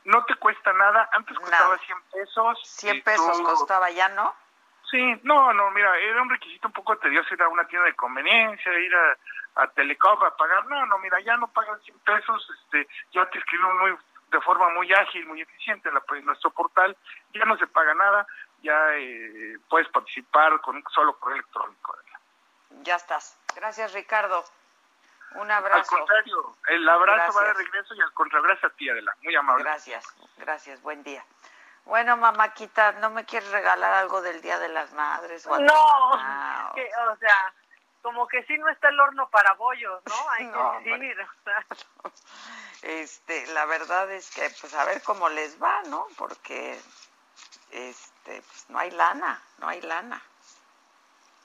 No te cuesta nada, antes costaba 100 pesos. 100 pesos costaba ya, ¿no? Sí, no, no, mira, era un requisito un poco tedioso ir a una tienda de conveniencia, ir a, a Telecom a pagar. No, no, mira, ya no pagan 100 pesos, este, ya te escribimos muy de forma muy ágil, muy eficiente en nuestro portal, ya no se paga nada, ya eh, puedes participar con un solo correo electrónico. Ya estás. Gracias, Ricardo. Un abrazo. Al contrario, el abrazo va de regreso y al contrario, gracias a ti, Adela. Muy amable. Gracias, gracias. Buen día. Bueno, mamáquita, ¿no me quieres regalar algo del Día de las Madres? no, o sea, como que sí no está el horno para bollos, ¿no? Hay que decir. Este, la verdad es que, pues, a ver cómo les va, ¿no? Porque, este, pues, no hay lana, no hay lana.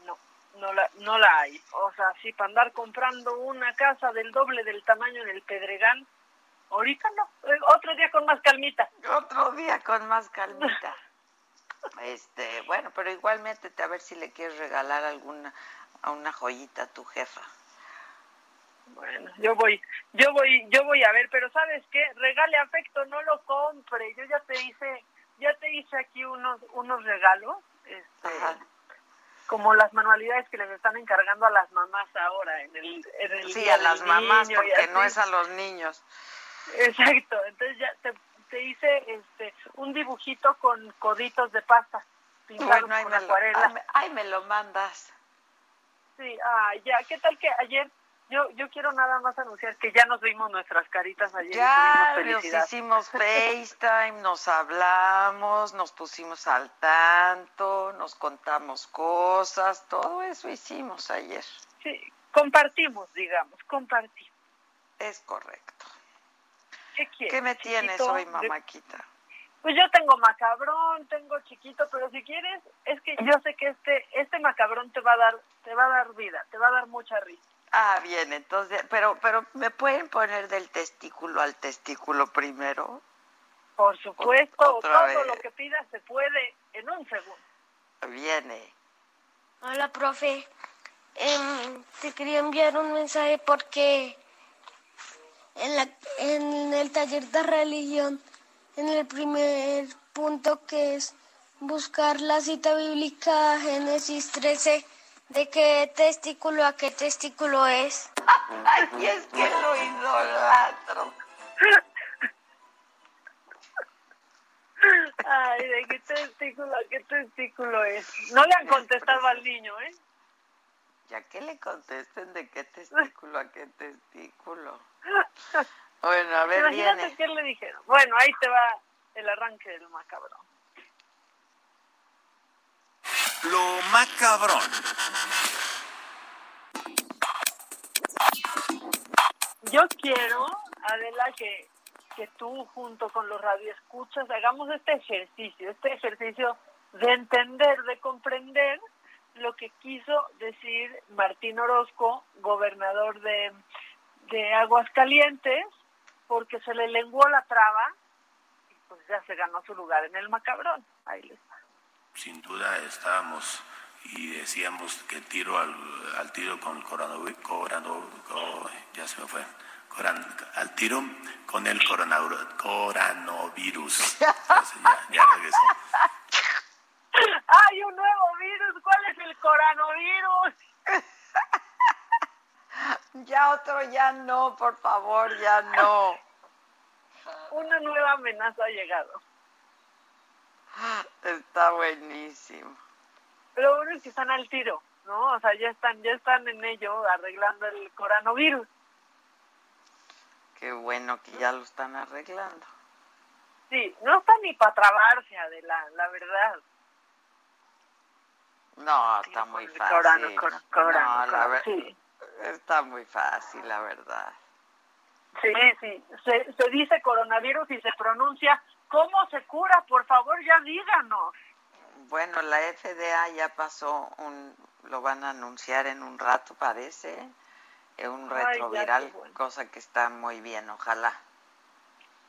No, no la, no la hay. O sea, sí, para andar comprando una casa del doble del tamaño en el Pedregal, ahorita no. Eh, otro día con más calmita. Otro día con más calmita. este, bueno, pero igualmente a ver si le quieres regalar alguna a una joyita a tu jefa. Bueno, yo voy, yo voy, yo voy a ver, pero ¿sabes qué? Regale afecto, no lo compre. Yo ya te hice, ya te hice aquí unos, unos regalos. Este, como las manualidades que les están encargando a las mamás ahora en el, en el sí a las mamás porque no es a los niños. Exacto entonces ya te, te hice este un dibujito con coditos de pasta pintado bueno, con acuarela. ay, me lo mandas. Sí ah ya qué tal que ayer yo, yo quiero nada más anunciar que ya nos vimos nuestras caritas ayer. Ya nos hicimos FaceTime, nos hablamos, nos pusimos al tanto, nos contamos cosas, todo eso hicimos ayer. Sí, compartimos, digamos, compartimos. Es correcto. ¿Qué quieres? ¿Qué me tienes hoy, mamáquita? Pues yo tengo macabrón, tengo chiquito, pero si quieres, es que yo sé que este este macabrón te va a dar te va a dar vida, te va a dar mucha risa. Ah, bien, entonces, pero, pero ¿me pueden poner del testículo al testículo primero? Por supuesto, todo lo que pidas se puede en un segundo. Viene. Hola, profe. Em, te quería enviar un mensaje porque en, la, en el taller de religión, en el primer punto que es buscar la cita bíblica Génesis 13, ¿De qué testículo a qué testículo es? Ay, es que lo idolatro. Ay, ¿de qué testículo a qué testículo es? No le han contestado al niño, ¿eh? Ya que le contesten de qué testículo a qué testículo. Bueno, a ver, Imagínate qué le dijeron. Bueno, ahí te va el arranque del macabrón. Lo macabrón. Yo quiero, Adela, que, que tú junto con los radioescuchas hagamos este ejercicio, este ejercicio de entender, de comprender lo que quiso decir Martín Orozco, gobernador de, de Aguascalientes, porque se le lenguó la traba y pues ya se ganó su lugar en el macabrón. Ahí les sin duda estábamos y decíamos que tiro al, al tiro con el coronavirus, ya se me fue, al tiro con el coronavirus. ya, ya regresó. ¡Hay un nuevo virus! ¿Cuál es el coronavirus? ya otro, ya no, por favor, ya no. Una nueva amenaza ha llegado. Está buenísimo. Pero bueno es que están al tiro, ¿no? O sea, ya están, ya están en ello arreglando el coronavirus. Qué bueno que ya lo están arreglando. Sí, no está ni para trabarse, Adela, la verdad. No, está muy fácil. no, la sí. Está muy fácil, la verdad. Sí, sí. Se, se dice coronavirus y se pronuncia ¿Cómo se cura? Por favor, ya díganos. Bueno, la FDA ya pasó un, lo van a anunciar en un rato, parece, es un retroviral, cosa que está muy bien, ojalá.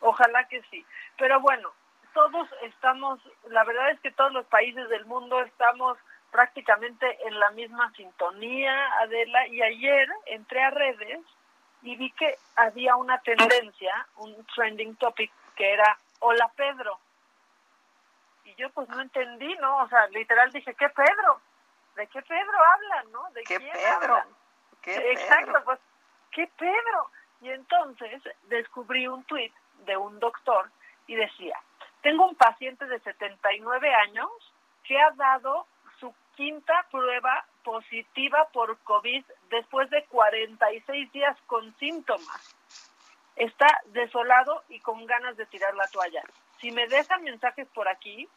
Ojalá que sí. Pero bueno, todos estamos, la verdad es que todos los países del mundo estamos prácticamente en la misma sintonía, Adela, y ayer entré a redes y vi que había una tendencia, un trending topic, que era hola Pedro. Y yo pues no entendí, ¿no? O sea, literal dije, ¿qué Pedro? ¿De qué Pedro hablan, no? ¿De ¿Qué quién Pedro? ¿Qué Exacto, pues, ¿qué Pedro? Y entonces descubrí un tuit de un doctor y decía, tengo un paciente de 79 años que ha dado su quinta prueba positiva por COVID después de 46 días con síntomas está desolado y con ganas de tirar la toalla. Si me dejan mensajes por aquí,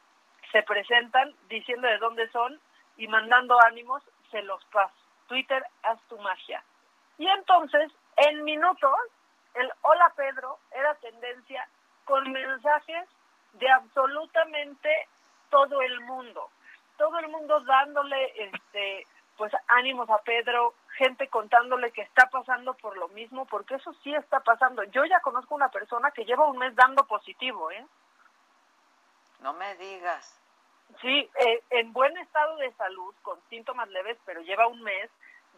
se presentan diciendo de dónde son y mandando ánimos, se los paso. Twitter, haz tu magia. Y entonces, en minutos, el hola Pedro era tendencia con mensajes de absolutamente todo el mundo. Todo el mundo dándole este pues ánimos a Pedro, gente contándole que está pasando por lo mismo, porque eso sí está pasando. Yo ya conozco una persona que lleva un mes dando positivo, ¿eh? No me digas. Sí, eh, en buen estado de salud, con síntomas leves, pero lleva un mes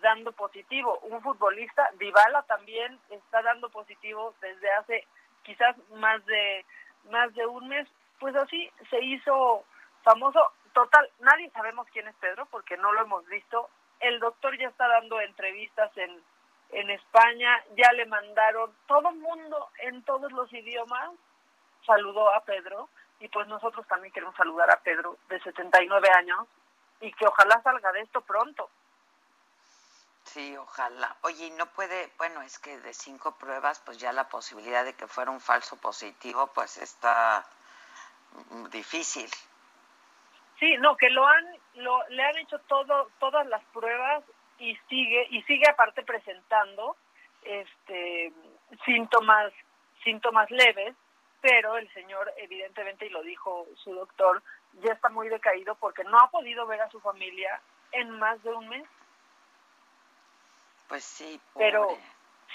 dando positivo. Un futbolista, Dybala también está dando positivo desde hace quizás más de más de un mes. Pues así se hizo famoso total, nadie sabemos quién es Pedro porque no lo hemos visto. El doctor ya está dando entrevistas en, en España, ya le mandaron, todo el mundo en todos los idiomas saludó a Pedro y pues nosotros también queremos saludar a Pedro de 79 años y que ojalá salga de esto pronto. Sí, ojalá. Oye, y no puede, bueno, es que de cinco pruebas, pues ya la posibilidad de que fuera un falso positivo, pues está difícil. Sí, no, que lo han, lo, le han hecho todo, todas las pruebas y sigue, y sigue aparte presentando, este, síntomas, síntomas leves, pero el señor evidentemente, y lo dijo su doctor, ya está muy decaído porque no ha podido ver a su familia en más de un mes. Pues sí, pero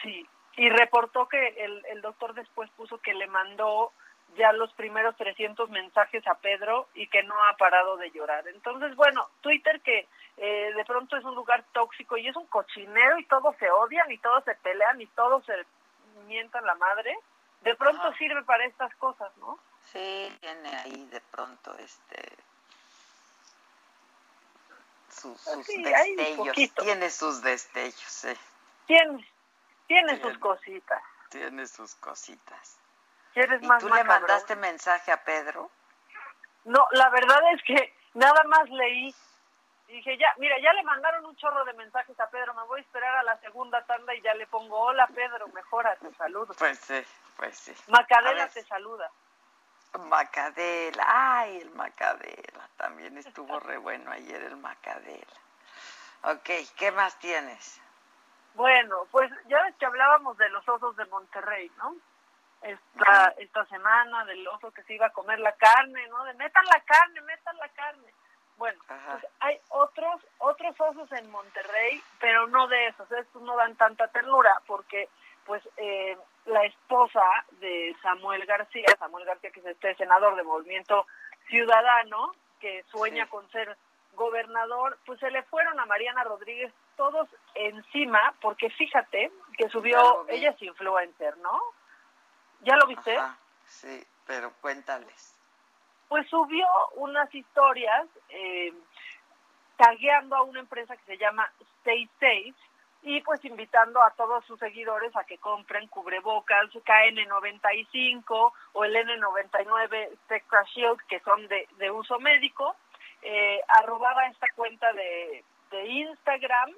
sí, y reportó que el, el doctor después puso que le mandó ya los primeros 300 mensajes a Pedro y que no ha parado de llorar. Entonces, bueno, Twitter que eh, de pronto es un lugar tóxico y es un cochinero y todos se odian y todos se pelean y todos se mientan la madre, de pronto sirve para estas cosas, ¿no? Sí, tiene ahí de pronto este sus, destellos, tiene sus destellos, sí. Tiene, tiene sus cositas. Tiene sus cositas. ¿Quieres ¿Y más tú le mandaste mensaje a Pedro? No, la verdad es que nada más leí y dije, ya, mira, ya le mandaron un chorro de mensajes a Pedro, me voy a esperar a la segunda tanda y ya le pongo, hola Pedro, mejora, te saludo. Pues sí, pues sí. Macadela te saluda. Macadela, ay, el Macadela, también estuvo re bueno ayer el Macadela. Ok, ¿qué más tienes? Bueno, pues ya ves que hablábamos de los osos de Monterrey, ¿no? Esta, esta semana del oso que se iba a comer la carne, ¿no? De metan la carne, metan la carne. Bueno, pues hay otros otros osos en Monterrey, pero no de esos. Estos no dan tanta ternura porque, pues, eh, la esposa de Samuel García, Samuel García que es este senador de Movimiento Ciudadano, que sueña con ser gobernador, pues se le fueron a Mariana Rodríguez todos encima, porque fíjate que subió, ella es influencer, ¿no? ¿Ya lo viste? sí, pero cuéntales pues subió unas historias eh, tagueando a una empresa que se llama Stay Safe y pues invitando a todos sus seguidores a que compren cubrebocas KN95 o el N99 Spectra Shield que son de, de uso médico. Eh, arrobaba esta cuenta de, de Instagram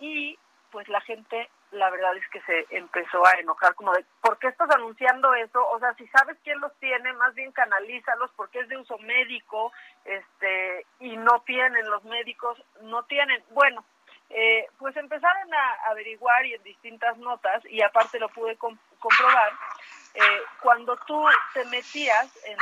y pues la gente la verdad es que se empezó a enojar como de, ¿por qué estás anunciando eso? O sea, si sabes quién los tiene, más bien canalízalos porque es de uso médico, este, y no tienen, los médicos no tienen. Bueno, eh, pues empezaron a averiguar y en distintas notas, y aparte lo pude comprobar, eh, cuando tú te metías en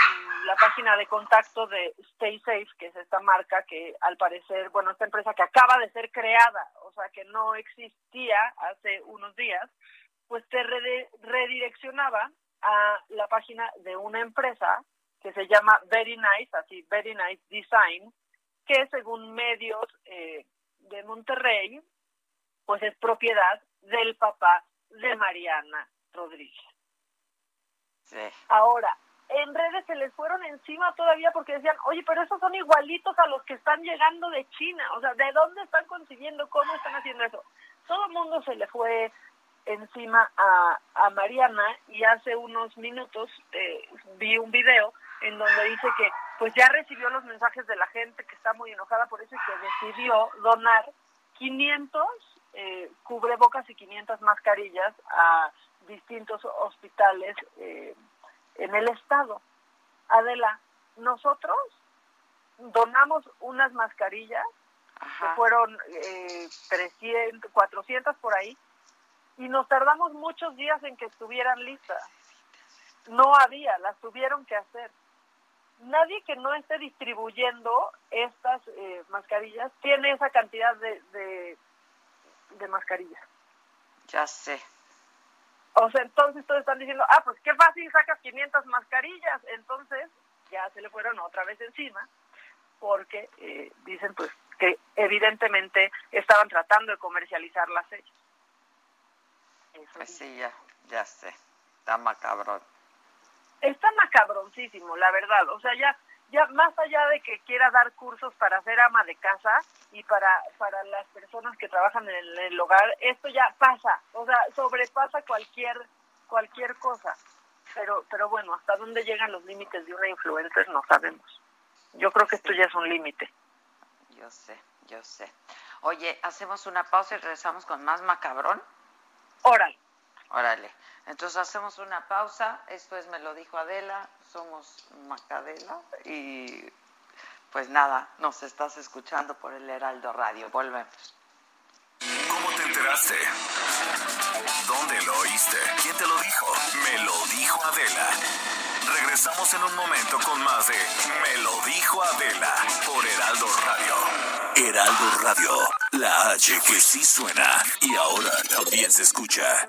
la página de contacto de Stay Safe, que es esta marca que al parecer, bueno, esta empresa que acaba de ser creada, o sea, que no existía hace unos días, pues te redireccionaba a la página de una empresa que se llama Very Nice, así, Very Nice Design, que según medios eh, de Monterrey, pues es propiedad del papá de Mariana Rodríguez. Ahora, en redes se les fueron encima todavía porque decían, oye, pero esos son igualitos a los que están llegando de China. O sea, ¿de dónde están consiguiendo? ¿Cómo están haciendo eso? Todo el mundo se le fue encima a, a Mariana y hace unos minutos eh, vi un video en donde dice que pues ya recibió los mensajes de la gente que está muy enojada por eso y que decidió donar 500 eh, cubrebocas y 500 mascarillas a distintos hospitales eh, en el estado. Adela, nosotros donamos unas mascarillas que fueron eh, 300, 400 por ahí y nos tardamos muchos días en que estuvieran listas. No había, las tuvieron que hacer. Nadie que no esté distribuyendo estas eh, mascarillas tiene esa cantidad de, de, de mascarillas. Ya sé. O sea, entonces todos están diciendo, ah, pues qué fácil sacas 500 mascarillas. Entonces ya se le fueron otra vez encima porque eh, dicen pues que evidentemente estaban tratando de comercializarlas ellos. pues sí, ya, ya sé. Está macabrón. Está macabroncísimo, la verdad. O sea, ya ya más allá de que quiera dar cursos para ser ama de casa y para, para las personas que trabajan en el, hogar, esto ya pasa, o sea, sobrepasa cualquier, cualquier cosa. Pero, pero bueno, hasta dónde llegan los límites de una influencer no sabemos. Yo creo que esto ya es un límite. Yo sé, yo sé. Oye, hacemos una pausa y regresamos con más macabrón. Órale. Órale. Entonces hacemos una pausa. Esto es Me lo dijo Adela. Somos Macadela. Y pues nada, nos estás escuchando por el Heraldo Radio. Volvemos. ¿Cómo te enteraste? ¿Dónde lo oíste? ¿Quién te lo dijo? Me lo dijo Adela. Regresamos en un momento con más de Me lo dijo Adela por Heraldo Radio. Heraldo Radio, la H que sí suena y ahora también se escucha.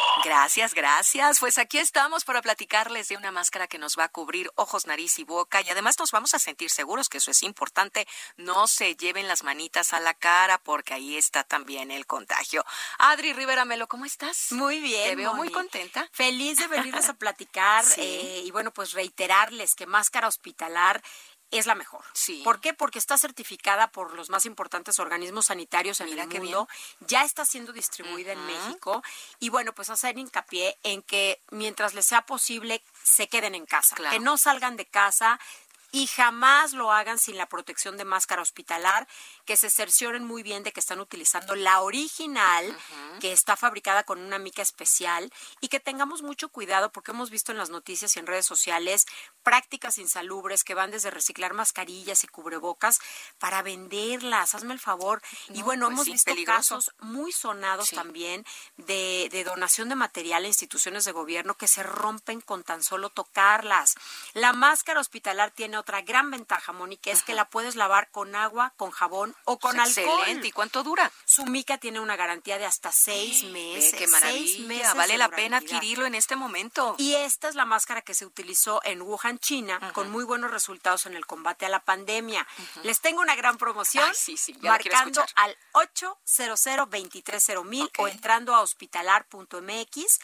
Gracias, gracias. Pues aquí estamos para platicarles de una máscara que nos va a cubrir ojos, nariz y boca y además nos vamos a sentir seguros que eso es importante. No se lleven las manitas a la cara porque ahí está también el contagio. Adri Rivera Melo, ¿cómo estás? Muy bien. Te veo muy contenta. Feliz de venirles a platicar eh, y bueno, pues reiterarles que máscara hospitalar es la mejor. Sí. ¿Por qué? Porque está certificada por los más importantes organismos sanitarios en el mundo. Ya está siendo distribuida en México. Y bueno, pues hacer hincapié en que mientras les sea posible, se queden en casa. Que no salgan de casa, y jamás lo hagan sin la protección de máscara hospitalar, que se cercioren muy bien de que están utilizando la original, que está fabricada con una mica especial y que tengamos mucho cuidado porque hemos visto en las noticias y en redes sociales prácticas insalubres que van desde reciclar mascarillas y cubrebocas para venderlas, hazme el favor. y bueno, pues hemos visto casos muy sonados también de, de donación de material a instituciones de gobierno que se rompen con tan solo tocarlas. La máscara hospitalar tiene otra gran ventaja, Mónica, es que la puedes lavar con agua, con jabón o con alcohol. Excelente. ¿Y cuánto dura? Su mica tiene una garantía de hasta seis meses. qué maravilla. vale la pena adquirirlo en este momento. Y esta es la máscara que se utilizó en Wuhan, China, con muy buenos resultados en el combate a la pandemia. Les tengo una gran promoción. sí, sí, marcando al 800 230 mil o entrando a hospitalar.mx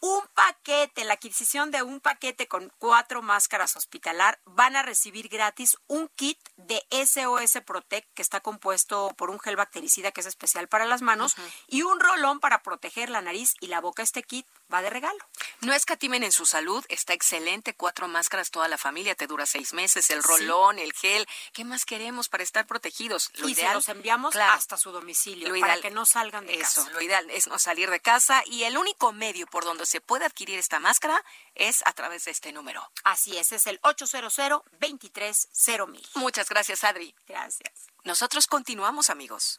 un paquete, la adquisición de un paquete con cuatro máscaras hospitalar, van a recibir gratis un kit de SOS Protect que está compuesto por un gel bactericida que es especial para las manos y un rolón para proteger la nariz y la boca. Este kit va de regalo. No escatimen en su salud, está excelente. Cuatro máscaras, toda la familia, te dura seis meses. El rolón, el gel, ¿qué más queremos para estar protegidos? Lo y ideal, se los enviamos hasta su domicilio lo para que no salgan de eso, casa. Lo ideal es no salir de casa y el único medio por donde se puede adquirir esta máscara es a través de este número. Así es, es el 800 230 Muchas gracias, Adri. Gracias. Nosotros continuamos, amigos.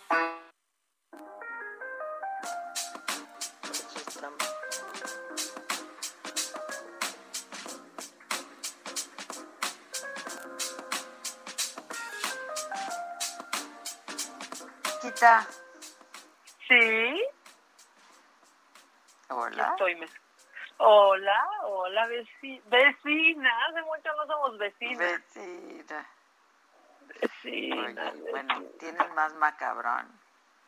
Quita. Sí. Hola. Estoy, Hola, hola vecina. Vecina, hace mucho no somos vecinas. Vecina. Vecina. bueno, ¿tienen más macabrón?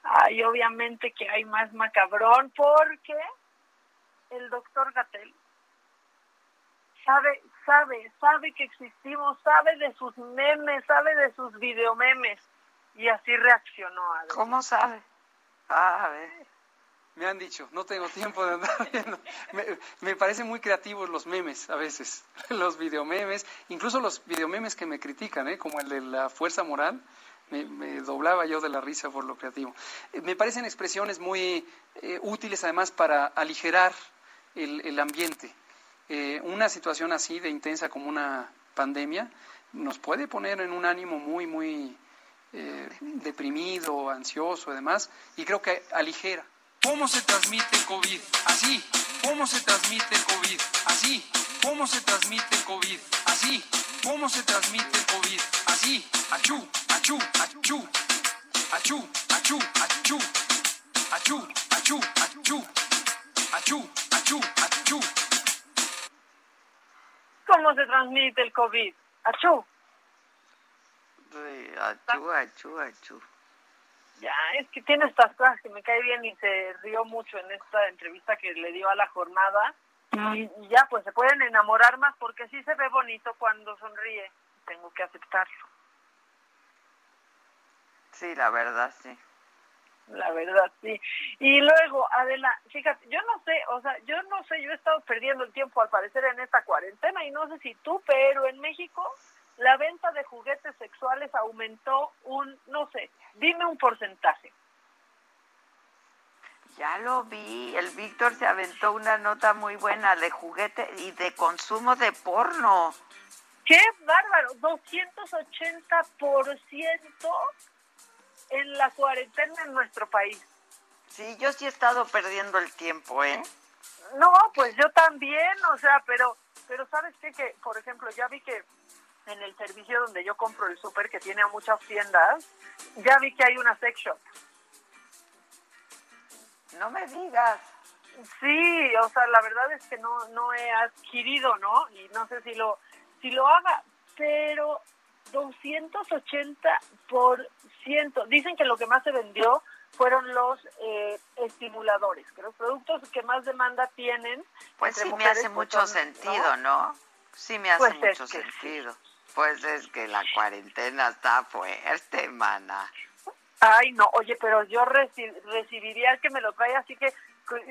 Ay, obviamente que hay más macabrón porque el doctor Gatel sabe, sabe, sabe que existimos, sabe de sus memes, sabe de sus videomemes y así reaccionó. ¿Cómo sabe? Ah, a ver. Me han dicho, no tengo tiempo de andar viendo. Me, me parecen muy creativos los memes a veces, los videomemes, incluso los videomemes que me critican, ¿eh? como el de la fuerza moral, me, doblaba yo de la risa por lo creativo. Eh, me parecen expresiones muy eh, útiles además para aligerar el, ambiente. Eh, una situación así de intensa como una pandemia nos puede poner en un ánimo muy, muy deprimido, ansioso y demás, y creo que aligera. ¿Cómo se transmite el COVID? Así. ¿Cómo se transmite el COVID? Así. ¿Cómo se transmite el COVID? Así. ¿Cómo se transmite el COVID? Así. Achú, achú, achú. Achú, achú, achú. Achú, achú, achú. Achú, achú, achú. ¿Cómo se transmite el COVID? Achú. Achú, achú, achú. Ya, es que tiene estas cosas que me cae bien y se rió mucho en esta entrevista que le dio a la jornada. Y, ya, pues se pueden enamorar más porque sí se ve bonito cuando sonríe. Tengo que aceptarlo. Sí, la verdad, sí. La verdad, sí. Y luego, Adela, fíjate, yo no sé, o sea, yo no sé, yo he estado perdiendo el tiempo al parecer en esta cuarentena y no sé si tú, pero en México la venta de juguetes sexuales aumentó un, no sé, dime un porcentaje. Ya lo vi, el Víctor se aventó una nota muy buena de juguete y de consumo de porno. ¡Qué bárbaro! 280% en la cuarentena en nuestro país. Sí, yo sí he estado perdiendo el tiempo, ¿eh? No, pues yo también, o sea, pero, pero ¿sabes qué? Que, por ejemplo, ya vi que en el servicio donde yo compro el súper, que tiene muchas tiendas, ya vi que hay una sex shop. No me digas. Sí, o sea, la verdad es que no, no he adquirido, ¿no? Y no sé si lo, si lo haga, pero 280%. Dicen que lo que más se vendió fueron los eh, estimuladores, que los productos que más demanda tienen. Pues sí me hace mucho pues sentido, ¿no? Sí me hace pues mucho sentido. Pues es que la cuarentena está fuerte, mana. Ay, no, oye, pero yo recibiría el que me lo trae así que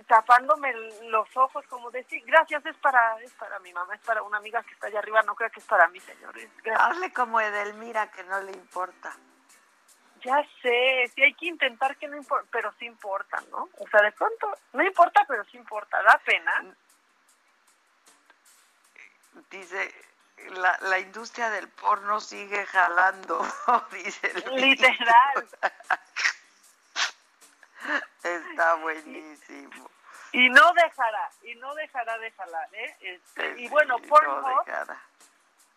tapándome los ojos como decir, gracias, es para es para mi mamá, es para una amiga que está allá arriba, no creo que es para mí, señores. Hazle como Edelmira, que no le importa. Ya sé, sí hay que intentar que no importa, pero sí importa, ¿no? O sea, de pronto, no importa, pero sí importa, da pena. Dice, la, la industria del porno sigue jalando, dice. Literal. Está buenísimo. Y no dejará, y no dejará de jalar, ¿eh? Este, y bueno, Pornhub,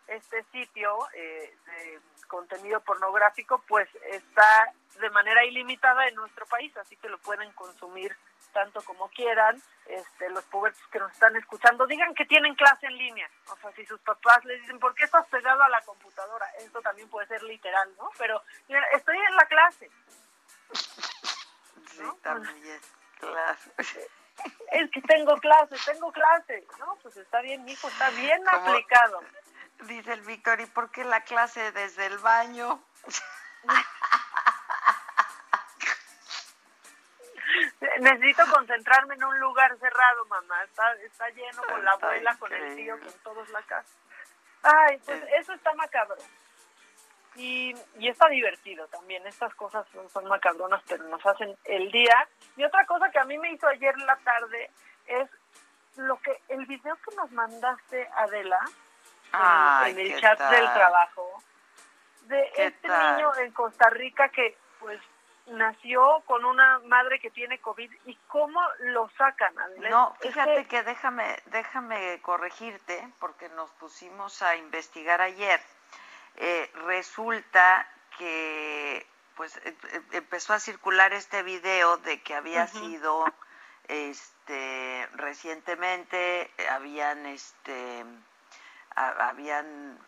este sitio eh, de contenido pornográfico, pues está de manera ilimitada en nuestro país, así que lo pueden consumir tanto como quieran. Este, los pubertos que nos están escuchando, digan que tienen clase en línea. O sea, si sus papás les dicen, ¿por qué estás pegado a la computadora? Esto también puede ser literal, ¿no? Pero mira, estoy en la clase. Sí, también, claro. Es que tengo clase, tengo clase. No, pues está bien, mi hijo, está bien aplicado. Dice el Víctor, ¿y por qué la clase desde el baño? Necesito concentrarme en un lugar cerrado, mamá. Está, está lleno con la abuela, con el tío, con todos la casa. Ay, pues eso está macabro. Y, y está divertido también. Estas cosas son, macabronas, pero nos hacen el día. Y otra cosa que a mí me hizo ayer en la tarde es lo que el video que nos mandaste, Adela, en, el chat del trabajo, de este niño en Costa Rica que pues nació con una madre que tiene COVID y cómo lo sacan. No, fíjate que... déjame, déjame corregirte porque nos pusimos a investigar ayer. Eh, resulta que pues e, e, empezó a circular este video de que había sido este recientemente habían este habían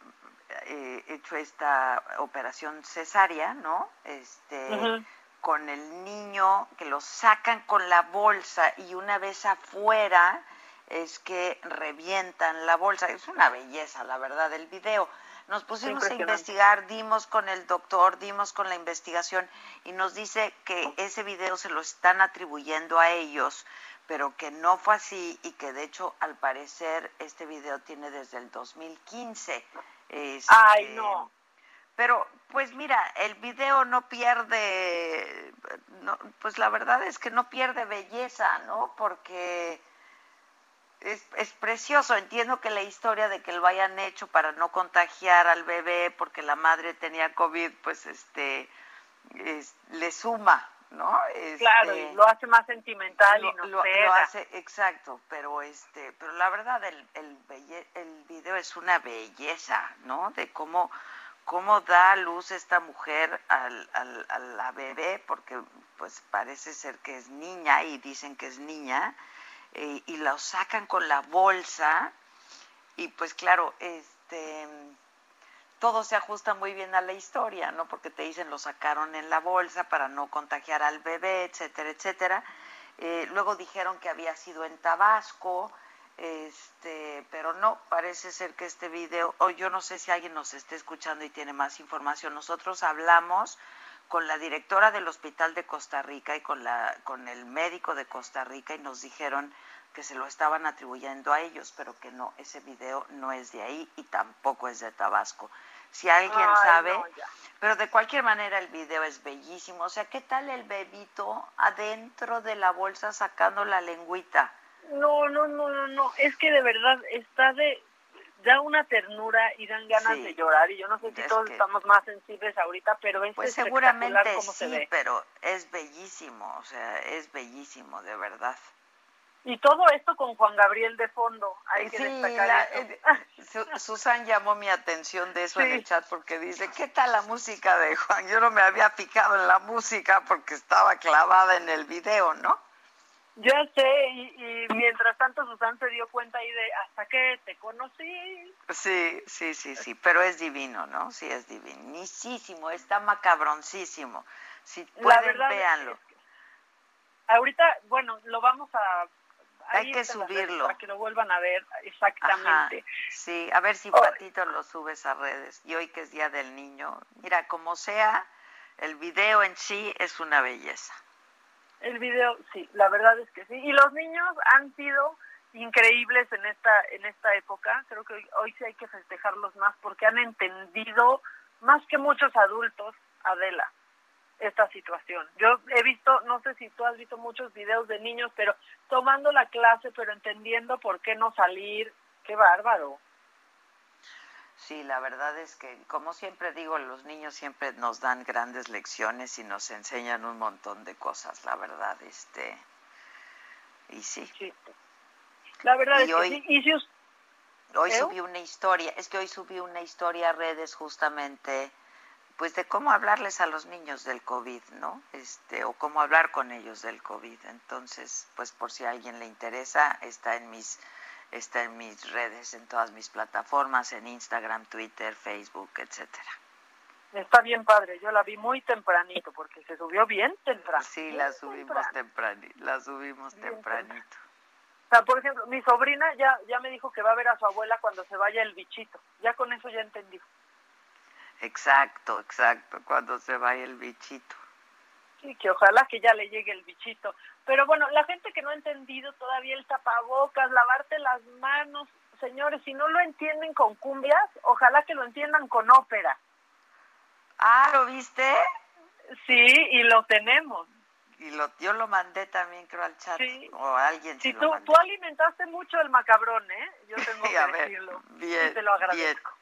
eh, hecho esta operación cesárea, ¿no? Este con el niño, que lo sacan con la bolsa y una vez afuera es que revientan la bolsa. Es una belleza, la verdad, el video. Nos pusimos a investigar, dimos con el doctor, dimos con la investigación y nos dice que ese video se lo están atribuyendo a ellos, pero que no fue así y que de hecho al parecer este video tiene desde el 2015. Este, Ay, no. Pero, pues mira, el video no pierde, pues la verdad es que no pierde belleza, ¿no? Porque es, es, precioso. Entiendo que la historia de que lo hayan hecho para no contagiar al bebé porque la madre tenía COVID, pues este le suma, ¿no? claro, y este, lo hace más sentimental y no lo, lo, hace exacto, pero este, pero la verdad el el, el video es una belleza, ¿no? De cómo cómo da luz esta mujer al, al, a la bebé, porque pues parece ser que es niña y dicen que es niña eh, y lo sacan con la bolsa y pues claro, este todo se ajusta muy bien a la historia, ¿no? Porque te dicen lo sacaron en la bolsa para no contagiar al bebé, etcétera, etcétera. Eh, luego dijeron que había sido en Tabasco, este, pero no, parece ser que este video, o yo no sé si alguien nos esté escuchando y tiene más información. Nosotros hablamos con la directora del Hospital de Costa Rica y con, la, con el médico de Costa Rica y nos dijeron que se lo estaban atribuyendo a ellos, pero que no, ese video no es de ahí y tampoco es de Tabasco. Si alguien sabe, pero de cualquier manera el video es bellísimo. O sea, ¿qué tal el bebito adentro de la bolsa sacando la lengüita? No, no, no, no, no, es que de verdad está de, da una ternura y dan ganas de llorar y yo no sé si todos estamos más sensibles ahorita, pero es pues seguramente sí, pero es bellísimo, o sea, es bellísimo, de verdad. Y todo esto con Juan Gabriel de fondo, hay que destacar eh, Susan llamó mi atención de eso en el chat porque dice, ¿qué tal la música de Juan? Yo no me había fijado en la música porque estaba clavada en el video, ¿no? Ya sé, y, mientras tanto Susan se dio cuenta ahí de hasta que te conocí. Sí, sí, sí, sí, pero es divino, ¿no? Sí, es divinísimo, está macabroncísimo. Si pueden, véanlo. ahorita, bueno, lo vamos a... Hay que subirlo. Para que lo vuelvan a ver, exactamente. sí, a ver si oh. Patito lo subes a redes. Y hoy que es Día del Niño, mira, como sea, el video en sí es una belleza. El video, sí, la verdad es que sí. Y los niños han sido increíbles en esta en esta época. Creo que hoy, sí hay que festejarlos más porque han entendido más que muchos adultos, Adela, esta situación. Yo he visto, no sé si tú has visto muchos videos de niños, pero tomando la clase, pero entendiendo por qué no salir. Qué bárbaro. Sí, la verdad es que, como siempre digo, los niños siempre nos dan grandes lecciones y nos enseñan un montón de cosas, la verdad, este, y sí. La verdad es que sí. Hoy subí una historia, es que hoy subí una historia a redes justamente, pues de cómo hablarles a los niños del COVID, ¿no? Este, o cómo hablar con ellos del COVID. Entonces, pues por si a alguien le interesa, está en mis está en mis redes, en todas mis plataformas, en Instagram, Twitter, Facebook, etcétera. Está bien padre, yo la vi muy tempranito porque se subió bien temprano. Sí, la subimos tempranito, la subimos tempranito. O sea, por ejemplo, mi sobrina ya ya me dijo que va a ver a su abuela cuando se vaya el bichito. Ya con eso ya entendí. Exacto, exacto, cuando se vaya el bichito. Sí, que ojalá que ya le llegue el bichito. Pero bueno, la gente que no ha entendido todavía el tapabocas, lavarte las manos, señores, si no lo entienden con cumbias, ojalá que lo entiendan con ópera. Ah, ¿lo viste? Sí, y lo tenemos. Y lo, yo lo mandé también, creo, al chat. O alguien sí, tú, tú alimentaste mucho el macabrón, ¿eh? Yo tengo que decirlo. Bien, te lo agradezco.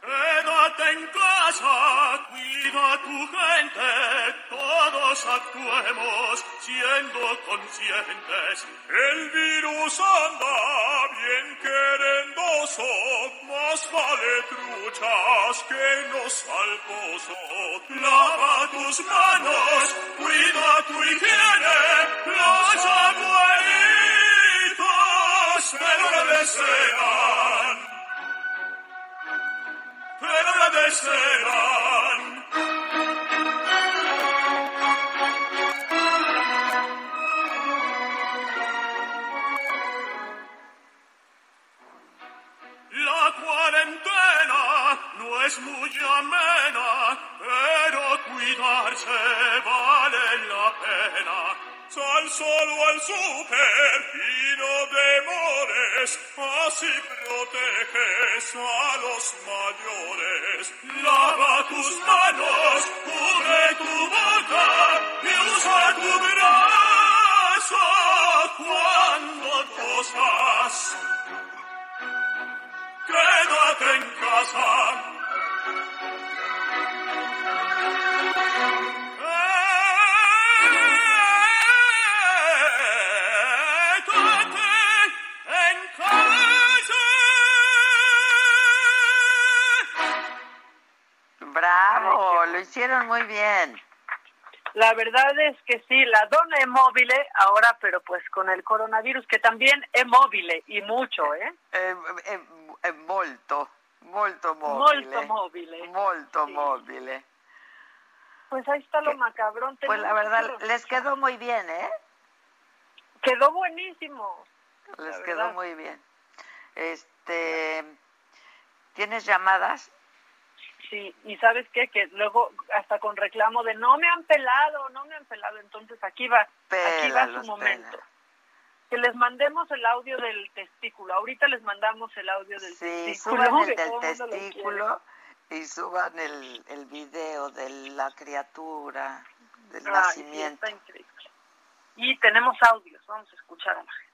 Quédate en casa, cuida a tu gente, todos actuemos siendo conscientes. El virus anda bien querendoso, más vale truchas que no salposo. Lava tus manos, cuida tu higiene, los abuelitos me lo desean pero agradecerán. La es muy amena, pero cuidarse vale la pena. Sal solo al súper y no demores, así proteges a los mayores. Lava tus manos, cubre tu boca y usa tu brazo cuando tosas. Quédate en casa. Bravo, lo hicieron muy bien. La verdad es que sí, la dona es móvil ahora, pero pues con el coronavirus, que también es móvil y mucho, ¿eh? Eh, eh, eh, molto móvil. Molto móvile. Molto Sí. móvil. Pues ahí está lo macabrón. Pues la verdad, les quedó muy bien, ¿eh? Quedó buenísimo. Les La quedó verdad. muy bien. Este, ¿tienes llamadas? Sí, y sabes qué, que luego hasta con reclamo de no me han pelado, no me han pelado, entonces aquí va, aquí va su momento. Que les mandemos el audio del testículo. Ahorita les mandamos el audio del Sí, testículo. suban el del testículo y suban el, el video de la criatura, del sí, nacimiento. está increíble. Y tenemos audios, vamos a escuchar a la gente.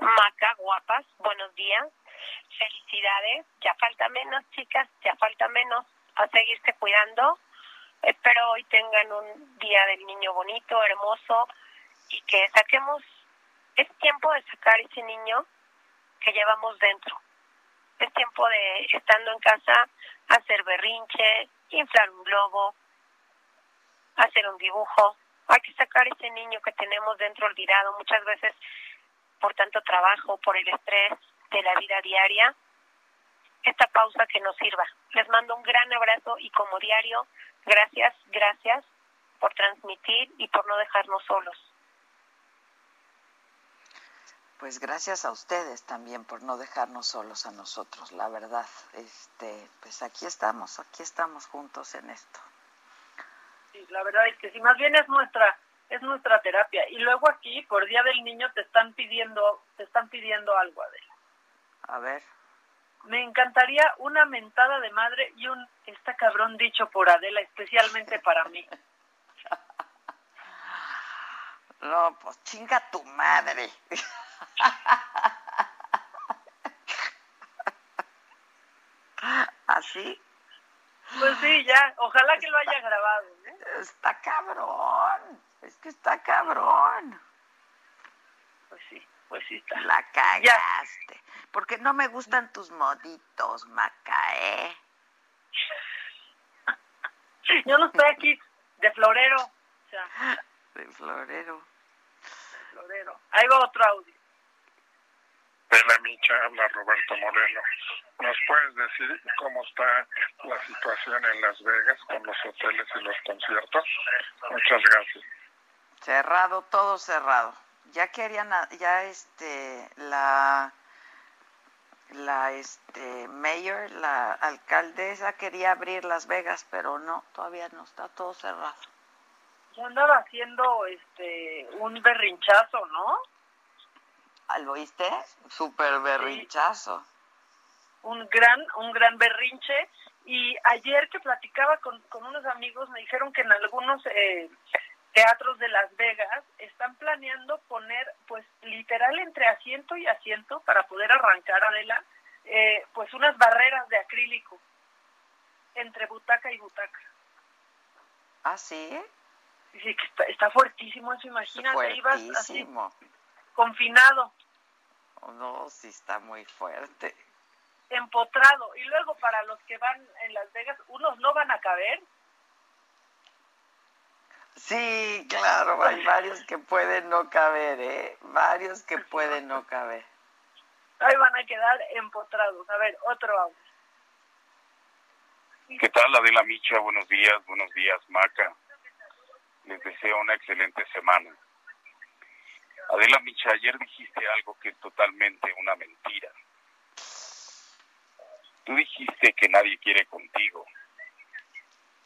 Maca, guapas, buenos días. Felicidades. Ya falta menos, chicas, ya falta menos a seguirse cuidando. Espero hoy tengan un día del niño bonito, hermoso y que saquemos, es tiempo de sacar ese niño que llevamos dentro. Es tiempo de, estando en casa, hacer berrinche, inflar un globo, hacer un dibujo. Hay que sacar ese niño que tenemos dentro olvidado muchas veces por tanto trabajo, por el estrés de la vida diaria. Esta pausa que nos sirva. Les mando un gran abrazo y como diario, gracias, gracias por transmitir y por no dejarnos solos. Pues gracias a ustedes también por no dejarnos solos a nosotros, la verdad. Este, pues aquí estamos, aquí estamos juntos en esto. Sí, la verdad es que sí, más bien es nuestra es nuestra terapia. Y luego aquí, por Día del Niño, te están pidiendo te están pidiendo algo, Adela. A ver. Me encantaría una mentada de madre y un está cabrón dicho por Adela, especialmente para mí. No, pues chinga tu madre. ¿Así? Pues sí, ya, ojalá que lo haya grabado. ¿eh? Está cabrón. Es que está cabrón. Pues sí, pues sí está. La cagaste. Porque no me gustan tus moditos, Maca, ¿eh? Yo no estoy aquí de florero. O sea, De florero. de florero. Ahí va otro audio. De la Micha habla Roberto Moreno. ¿Nos puedes decir cómo está la situación en Las Vegas con los hoteles y los conciertos? Muchas gracias. Cerrado, todo cerrado. Ya querían, ya este, la, la, este, mayor, la alcaldesa quería abrir Las Vegas, pero no, todavía no, está todo cerrado. Yo andaba haciendo este un berrinchazo, ¿no? ¿Lo oíste? Súper berrinchazo. un gran, un gran berrinche. Y ayer que platicaba con, con unos amigos me dijeron que en algunos eh, teatros de Las Vegas están planeando poner, pues literal entre asiento y asiento para poder arrancar Adela, eh, pues unas barreras de acrílico entre butaca y butaca. ¿Ah, sí? Sí, que está, está fuertísimo eso, imagínate, ahí vas así Fuertísimo. confinado, No, sí está muy fuerte. empotrado. Y luego para los que van en Las Vegas, unos no van a caber, Sí, claro, hay varios que pueden no caber, ¿eh? Varios que pueden no caber. ahí van a quedar empotrados. A ver, otro audio. ¿Qué tal, Adela Micha? Buenos días, buenos días, Maca. Les deseo una excelente semana. Adela Micha, ayer dijiste algo que es totalmente una mentira. Tú dijiste que nadie quiere contigo.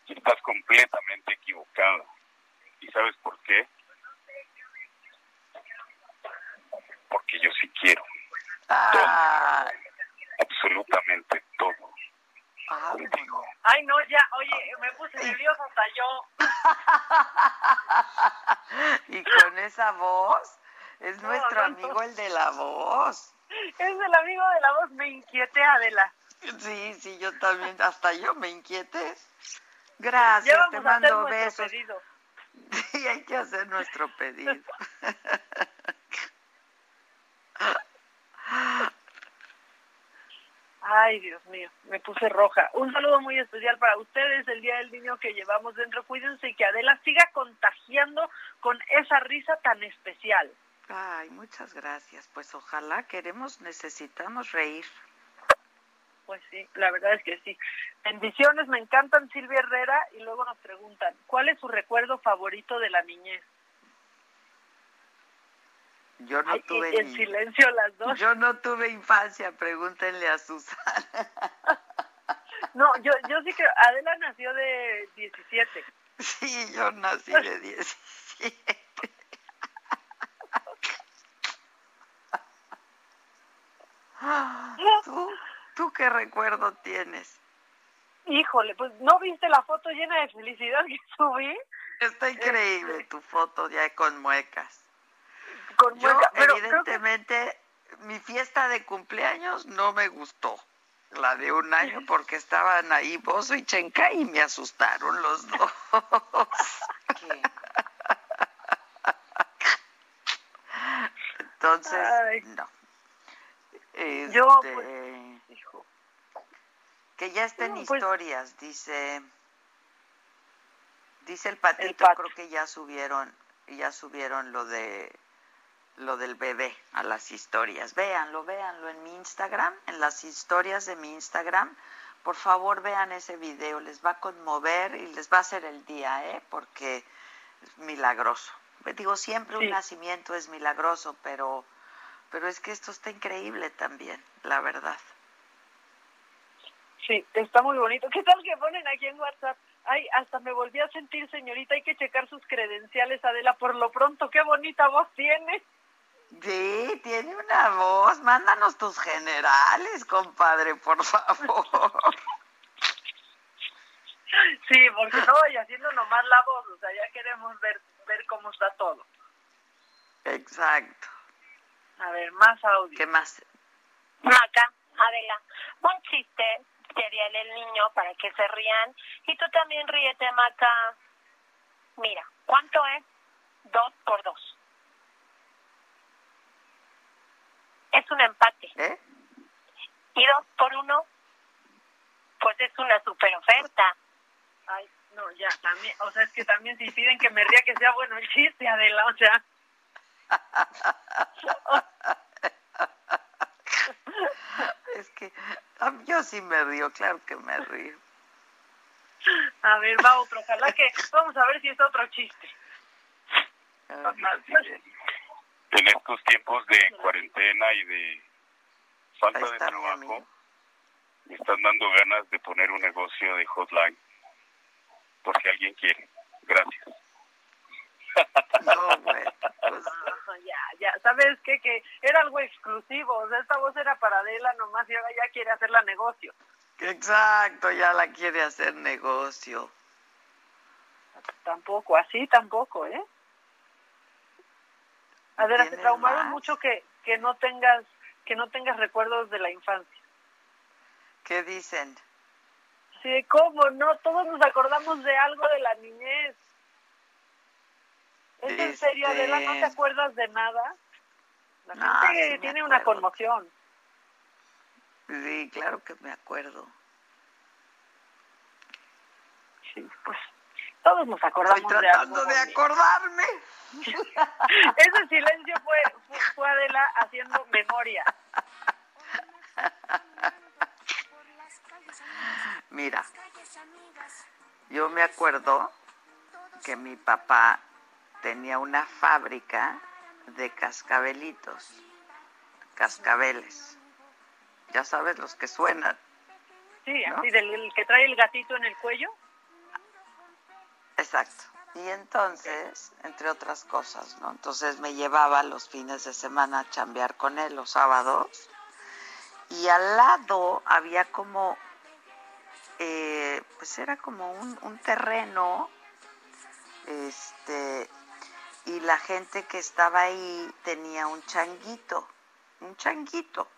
Y estás completamente equivocada. ¿Y sabes por qué? Porque yo sí quiero. Todo. Ah. Absolutamente todo. Ah. Contigo. Ay, no, ya, oye, me puse nerviosa hasta yo. y con esa voz es nuestro amigo el de la voz. Es el amigo de la voz, me inquiete Adela. Sí, sí, yo también, hasta yo me inquiete. Gracias, te mando besos. Sí, hay que hacer nuestro pedido. Ay, Dios mío, me puse roja. Un saludo muy especial para ustedes el Día del Niño que llevamos dentro. Cuídense y que Adela siga contagiando con esa risa tan especial. Ay, muchas gracias. Pues ojalá queremos, necesitamos reír. Pues sí, la verdad es que sí. Bendiciones, me encantan Silvia Herrera y luego nos preguntan, ¿cuál es su recuerdo favorito de la niñez? Yo no tuve en silencio las dos. Yo no tuve infancia, pregúntenle a Susana. no, yo yo sí que Adela nació de 17. Sí, yo nací de 17. ¿Tú, ¿Tú qué recuerdo tienes? Híjole, pues ¿no viste la foto llena de felicidad que subí? Está increíble Este, tu foto ya con muecas. Con Yo, muecas, pero que- evidentemente, mi fiesta de cumpleaños no me gustó. La de un año porque estaban ahí Bozo y Chenka y me asustaron los dos. Entonces, Ay. no. Yo, Este, pues, hijo. que ya estén No, pues- historias, dice dice el patito, creo que ya subieron ya subieron lo de lo del bebé a las historias. Véanlo, véanlo en mi Instagram, en las historias de mi Instagram. Por favor, vean ese video, les va a conmover y les va a hacer el día, ¿eh? Porque es milagroso. Digo, siempre un nacimiento es milagroso, pero pero es que esto está increíble también, la verdad. Sí, está muy bonito. ¿Qué tal que ponen aquí en WhatsApp? Ay, hasta me volví a sentir señorita, hay que checar sus credenciales, Adela, por lo pronto, qué bonita voz tiene. Sí, tiene una voz. Mándanos tus generales, compadre, por favor. Sí, porque no vaya haciendo nomás la voz, o sea, ya queremos ver, ver cómo está todo. Exacto. A ver, más audio. ¿Qué más? Maca, Adela, un chiste sería el niño para que se rían. Y tú también ríete, Maca. Mira, ¿cuánto es? Dos por dos. Es un empate. ¿Eh? Y dos por uno, pues es una super oferta. Ay, no, ya, también, o sea, es que también si piden que me ría que sea bueno el chiste, Adela, o sea. Es que yo sí me río, claro que me río. A ver, va otro, ojalá que, vamos a ver si es otro chiste. En estos tiempos de cuarentena y de falta de trabajo, me están dando ganas de poner un negocio de hotline. Porque alguien quiere. Gracias. No, güey. pues, ya, ya, ¿sabes qué? Que era algo exclusivo, o sea, esta voz era para Adela nomás y ahora ya quiere hacerla negocio. exacto, ya la quiere hacer negocio. Tampoco, así tampoco, ¿eh? Adela, te ¿Tienes traumaron más? mucho que, que no tengas que no tengas recuerdos de la infancia. ¿Qué dicen? Sí, ¿cómo no? Todos nos acordamos de algo de la niñez. ¿Es en serio, Adela? ¿No te Este- acuerdas de nada? La No, gente sí tiene una conmoción. Sí, claro que me acuerdo. Sí, pues todos nos acordamos Estoy de algo. tratando de acordarme. Ese silencio fue, fue, fue Adela haciendo memoria. Mira, yo me acuerdo que mi papá tenía una fábrica de cascabelitos, cascabeles. Ya sabes los que suenan. Sí, ¿No? así del el que trae el gatito en el cuello. Exacto. Y entonces, entre otras cosas, ¿no? Entonces me llevaba los fines de semana a chambear con él los sábados. Y al lado había como, eh, pues era como un, un terreno Este, y la gente que estaba ahí tenía un changuito, un changuito.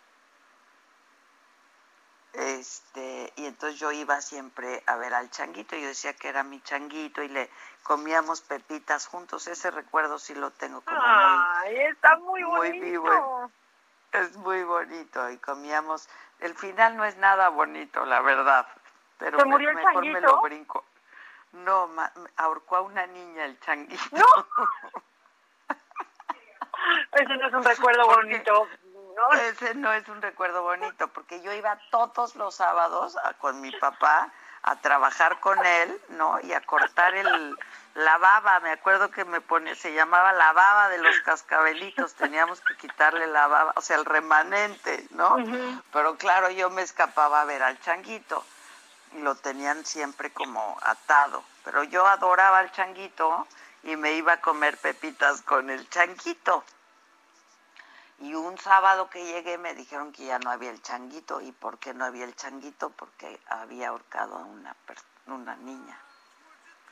Este, y entonces yo iba siempre a ver al changuito, yo decía que era mi changuito y le comíamos pepitas juntos, ese recuerdo sí lo tengo como Ay, está muy, muy vivo. Es muy bonito y comíamos, el final no es nada bonito, la verdad, pero murió el mejor me lo brinco. No, ahorcó a una niña el changuito. No. Ese no es un recuerdo bonito. No. Ese no es un recuerdo bonito, porque yo iba todos los sábados con mi papá a trabajar con él, ¿no? Y a cortar el, la baba, me acuerdo que me pone, se llamaba la baba de los cascabelitos, teníamos que quitarle la baba, o sea, el remanente, ¿no? Pero claro, yo me escapaba a ver al changuito y lo tenían siempre como atado, pero yo adoraba al changuito y me iba a comer pepitas con el changuito. Y un sábado que llegué me dijeron que ya no había el changuito. ¿Y por qué no había el changuito? Porque había ahorcado a una, una niña.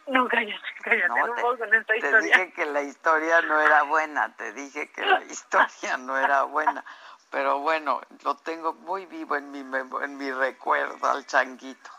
No, cállate, cállate, no, te, con esta te dije que la historia no era buena, te dije que la historia no era buena. Pero bueno, lo tengo muy vivo en mi, en mi recuerdo al changuito.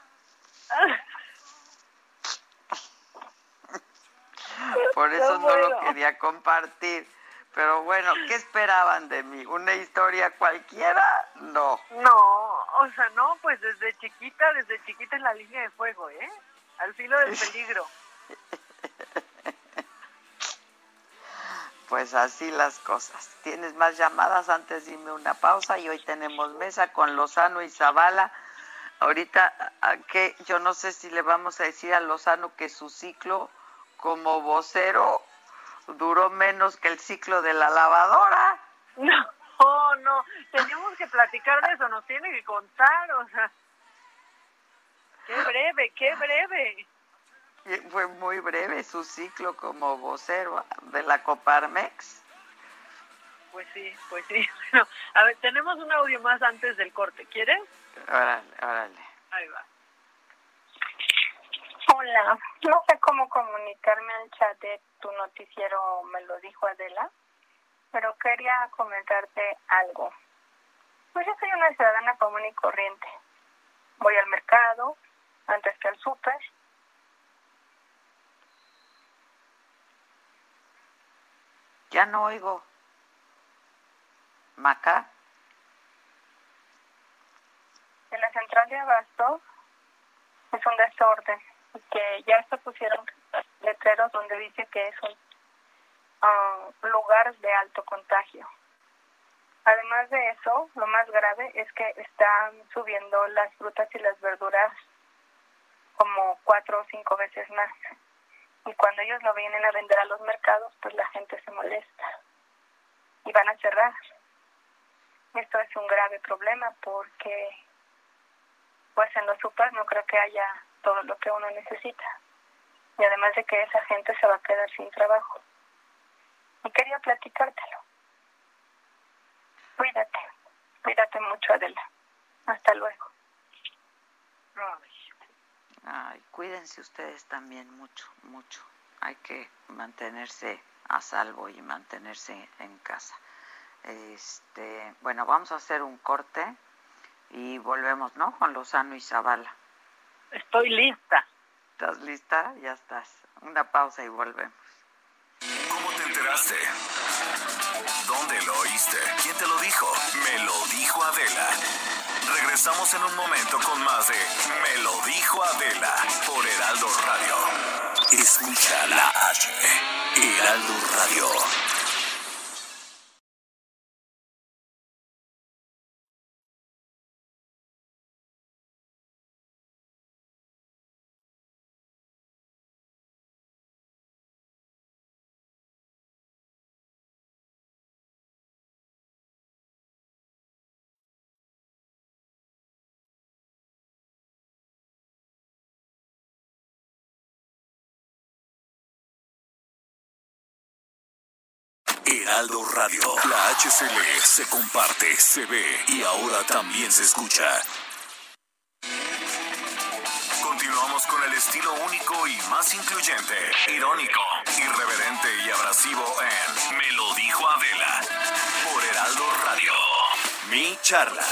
Por eso no lo quería compartir. Pero bueno, ¿qué esperaban de mí? ¿Una historia cualquiera? No. No, o sea, no, pues desde chiquita, desde chiquita en la línea de fuego, ¿eh? Al filo del peligro. Pues así las cosas. Tienes más llamadas antes, dime una pausa y hoy tenemos mesa con Lozano y Zavala. Ahorita, ¿a qué? yo no sé si le vamos a decir a Lozano que su ciclo como vocero duró menos que el ciclo de la lavadora. No, oh, no, tenemos que platicar de eso, nos tiene que contar, o sea, qué breve, qué breve. fue muy breve su ciclo como vocero de la Coparmex. Pues sí, pues sí. Bueno, a ver, tenemos un audio más antes del corte, ¿quieres? Órale, órale. Ahí va. Hola, no sé cómo comunicarme al chat de tu noticiero, me lo dijo Adela, pero quería comentarte algo. Pues yo soy una ciudadana común y corriente. Voy al mercado, antes que al súper. Ya no oigo. Maca. En la central de Abasto es un desorden que ya se pusieron letreros donde dice que es un um, lugar de alto contagio. Además de eso, lo más grave es que están subiendo las frutas y las verduras como cuatro o cinco veces más. Y cuando ellos lo vienen a vender a los mercados, pues la gente se molesta y van a cerrar. Esto es un grave problema porque pues en los super no creo que haya todo lo que uno necesita. Y además de que esa gente se va a quedar sin trabajo. Y quería platicártelo. Cuídate, cuídate mucho, Adela. Hasta luego. Ay, cuídense ustedes también mucho, mucho. Hay que mantenerse a salvo y mantenerse en casa. Este, bueno, vamos a hacer un corte y volvemos, ¿no? Con Lozano y Zavala. Estoy lista. ¿Estás lista? Ya estás. Una pausa y volvemos. ¿Cómo te enteraste? ¿Dónde lo oíste? ¿Quién te lo dijo? Me lo dijo Adela. Regresamos en un momento con más de Me lo dijo Adela por Heraldo Radio. Escucha la H. Heraldo Radio. Heraldo Radio. La HCL se comparte, se ve y ahora también se escucha. Continuamos con el estilo único y más incluyente, irónico, irreverente y abrasivo en Me lo dijo Adela por Heraldo Radio. Mi charla.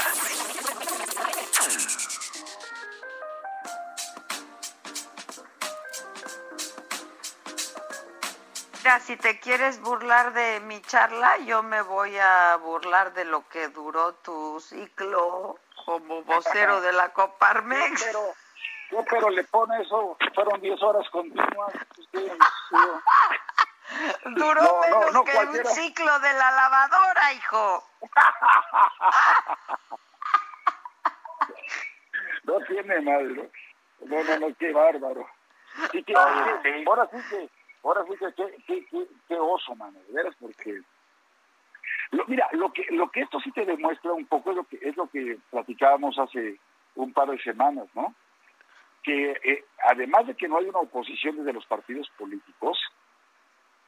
Mira, si te quieres burlar de mi charla, yo me voy a burlar de lo que duró tu ciclo como vocero de la Coparmex. Pero, yo, pero le pone eso, fueron 10 horas continuas. Duró menos que un ciclo de la lavadora, hijo. no tiene madre. No, no, no, qué bárbaro. ahora sí que, ahora sí que, qué, qué, qué, oso, mano, de veras, porque... mira, lo que, lo que esto sí te demuestra un poco es lo que, es lo que platicábamos hace un par de semanas, ¿no? Que eh, además de que no hay una oposición desde los partidos políticos,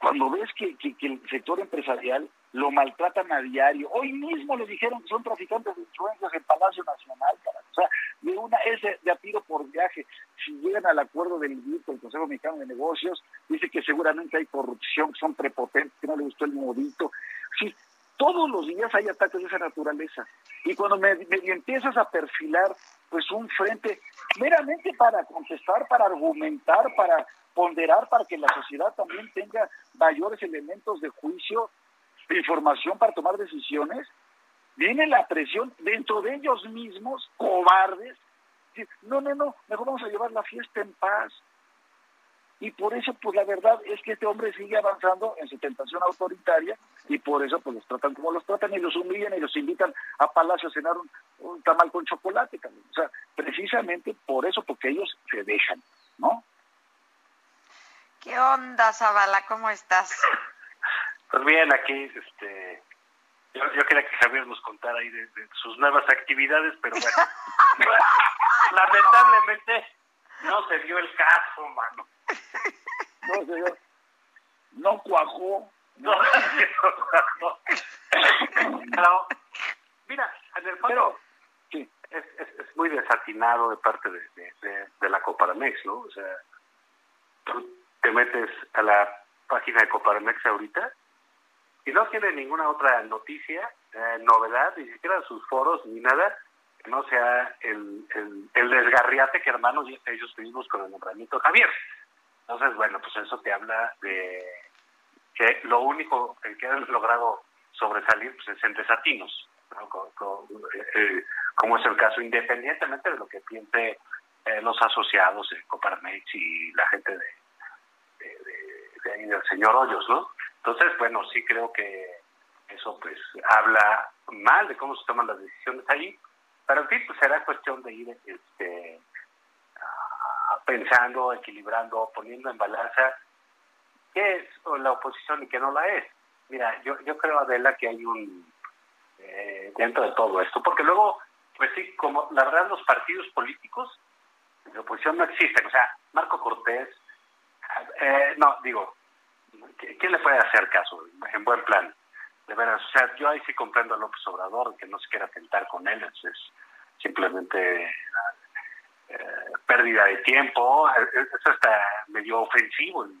cuando ves que, que, el sector empresarial lo maltratan a diario, hoy mismo le dijeron que son traficantes de influencias en Palacio Nacional, o sea, de una es de, a tiro por viaje, si llegan al acuerdo del grito el Consejo Mexicano de Negocios, dice que seguramente hay corrupción, que son prepotentes, que no le gustó el modito, sí, todos los días hay ataques de esa naturaleza, y cuando me, me empiezas a perfilar pues un frente meramente para contestar, para argumentar, para ponderar para que la sociedad también tenga mayores elementos de juicio, de información para tomar decisiones, viene la presión dentro de ellos mismos, cobardes, no, no, no, mejor vamos a llevar la fiesta en paz. Y por eso, pues la verdad es que este hombre sigue avanzando en su tentación autoritaria y por eso pues los tratan como los tratan y los humillan y los invitan a Palacio a cenar un, un tamal con chocolate. O sea, precisamente por eso, porque ellos se dejan, ¿no? ¿Qué onda, Zavala? ¿Cómo estás? Pues bien, aquí, este, yo, yo quería que Javier nos contara ahí de, sus nuevas actividades, pero bueno, lamentablemente no se dio el caso, mano. No se dio, no cuajó. No, no, Pero, mira, en el fondo sí. es, es, es, muy desatinado de parte de, de, de, la Coparmex, ¿no? O sea, te metes a la página de Coparmex ahorita y no tiene ninguna otra noticia, eh, novedad, ni siquiera sus foros ni nada, que no sea el, el, desgarriate que hermanos ellos mismos con el nombramiento Javier. Entonces, bueno, pues eso te habla de que lo único que han logrado sobresalir pues, es en desatinos, eh, como es el caso, independientemente de lo que piense eh, los asociados de Coparmex y la gente de, de, del señor Hoyos, ¿no? Entonces, bueno, sí creo que eso pues habla mal de cómo se toman las decisiones ahí, pero en pues será cuestión de ir este, pensando, equilibrando, poniendo en balanza qué es la oposición y qué no la es. Mira, yo, yo creo, Adela, que hay un, eh, dentro de todo esto, porque luego, pues sí, como la verdad los partidos políticos de oposición no existen, o sea, Marco Cortés, eh, no, digo, ¿quién le puede hacer caso en buen plan? De veras, o sea, yo ahí sí comprendo a López Obrador, que no se quiera tentar con él, es, simplemente eh, pérdida de tiempo, es, hasta medio ofensivo el,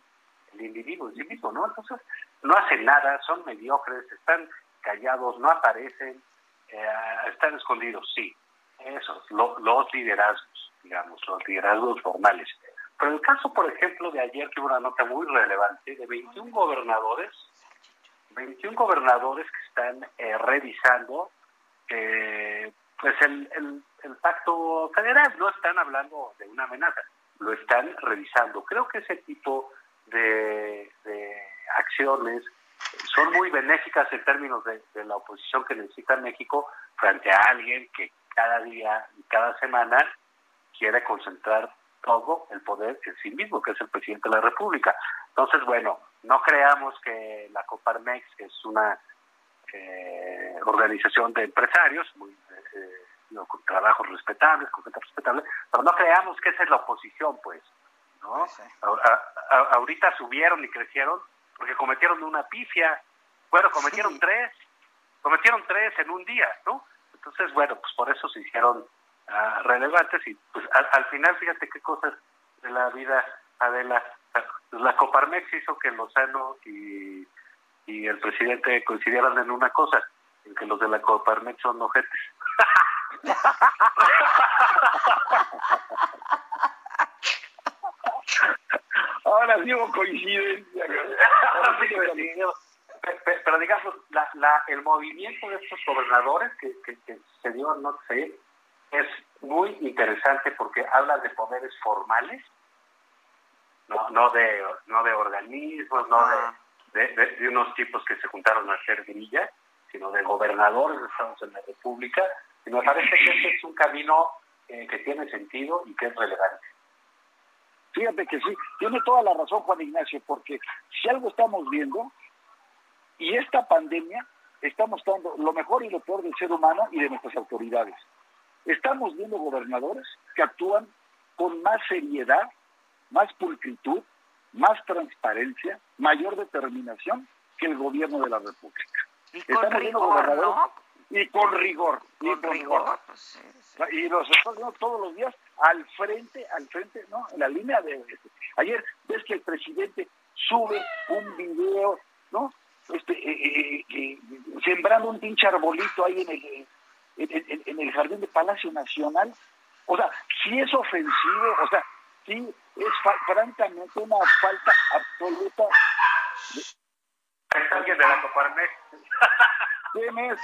individuo en sí mismo, ¿no? Entonces, no hacen nada, son mediocres, están callados, no aparecen, eh, están escondidos, sí, eso, los liderazgos, digamos, los liderazgos formales. Pero el caso, por ejemplo, de ayer, que hubo una nota muy relevante, de 21 gobernadores, 21 gobernadores que están eh, revisando eh, pues el, el, pacto federal, no están hablando de una amenaza, lo están revisando. Creo que ese tipo de, de acciones son muy benéficas en términos de, de, la oposición que necesita México frente a alguien que cada día y cada semana quiere concentrar todo el poder en sí mismo, que es el presidente de la República. Entonces, bueno, no creamos que la Coparmex es una eh, organización de empresarios, muy, eh, con trabajos respetables, con gente respetable, pero no creamos que esa es la oposición, pues. ¿no? ahorita subieron y crecieron porque cometieron una pifia. Bueno, cometieron tres, cometieron tres en un día, ¿no? Entonces, bueno, pues por eso se hicieron ah, relevantes y pues al, final fíjate qué cosas de la vida Adela. Pues, la Coparmex hizo que Lozano y, y el presidente coincidieran en una cosa en que los de la Coparmex son ojetes. Ahora sí hubo coincidencia. pero, digamos, la, la, el movimiento de estos gobernadores que, que, se dio no sé, es muy interesante porque habla de poderes formales, no, no, de, no de organismos, no de, de, de, unos tipos que se juntaron a hacer grilla, sino de gobernadores de Estados en la República. Y me parece que ese es un camino eh, que tiene sentido y que es relevante. Fíjate que sí, tiene toda la razón Juan Ignacio, porque si algo estamos viendo, y esta pandemia está mostrando lo mejor y lo peor del ser humano y de nuestras autoridades. Estamos viendo gobernadores que actúan con más seriedad, más pulcritud, más transparencia, mayor determinación que el gobierno de la República. Y con rigor, ¿no? Y con rigor. y con rigor. Pues y los estamos viendo todos los días al frente, al frente, ¿no? En la línea de... Ayer ves que el presidente sube un video, ¿no? Este, eh, eh, eh, sembrando un pinche arbolito ahí en el, en, el jardín de Palacio Nacional. O sea, sí es ofensivo, o sea, sí es francamente una falta absoluta. De... ¿Es alguien de la Coparmex? ¿Quién es?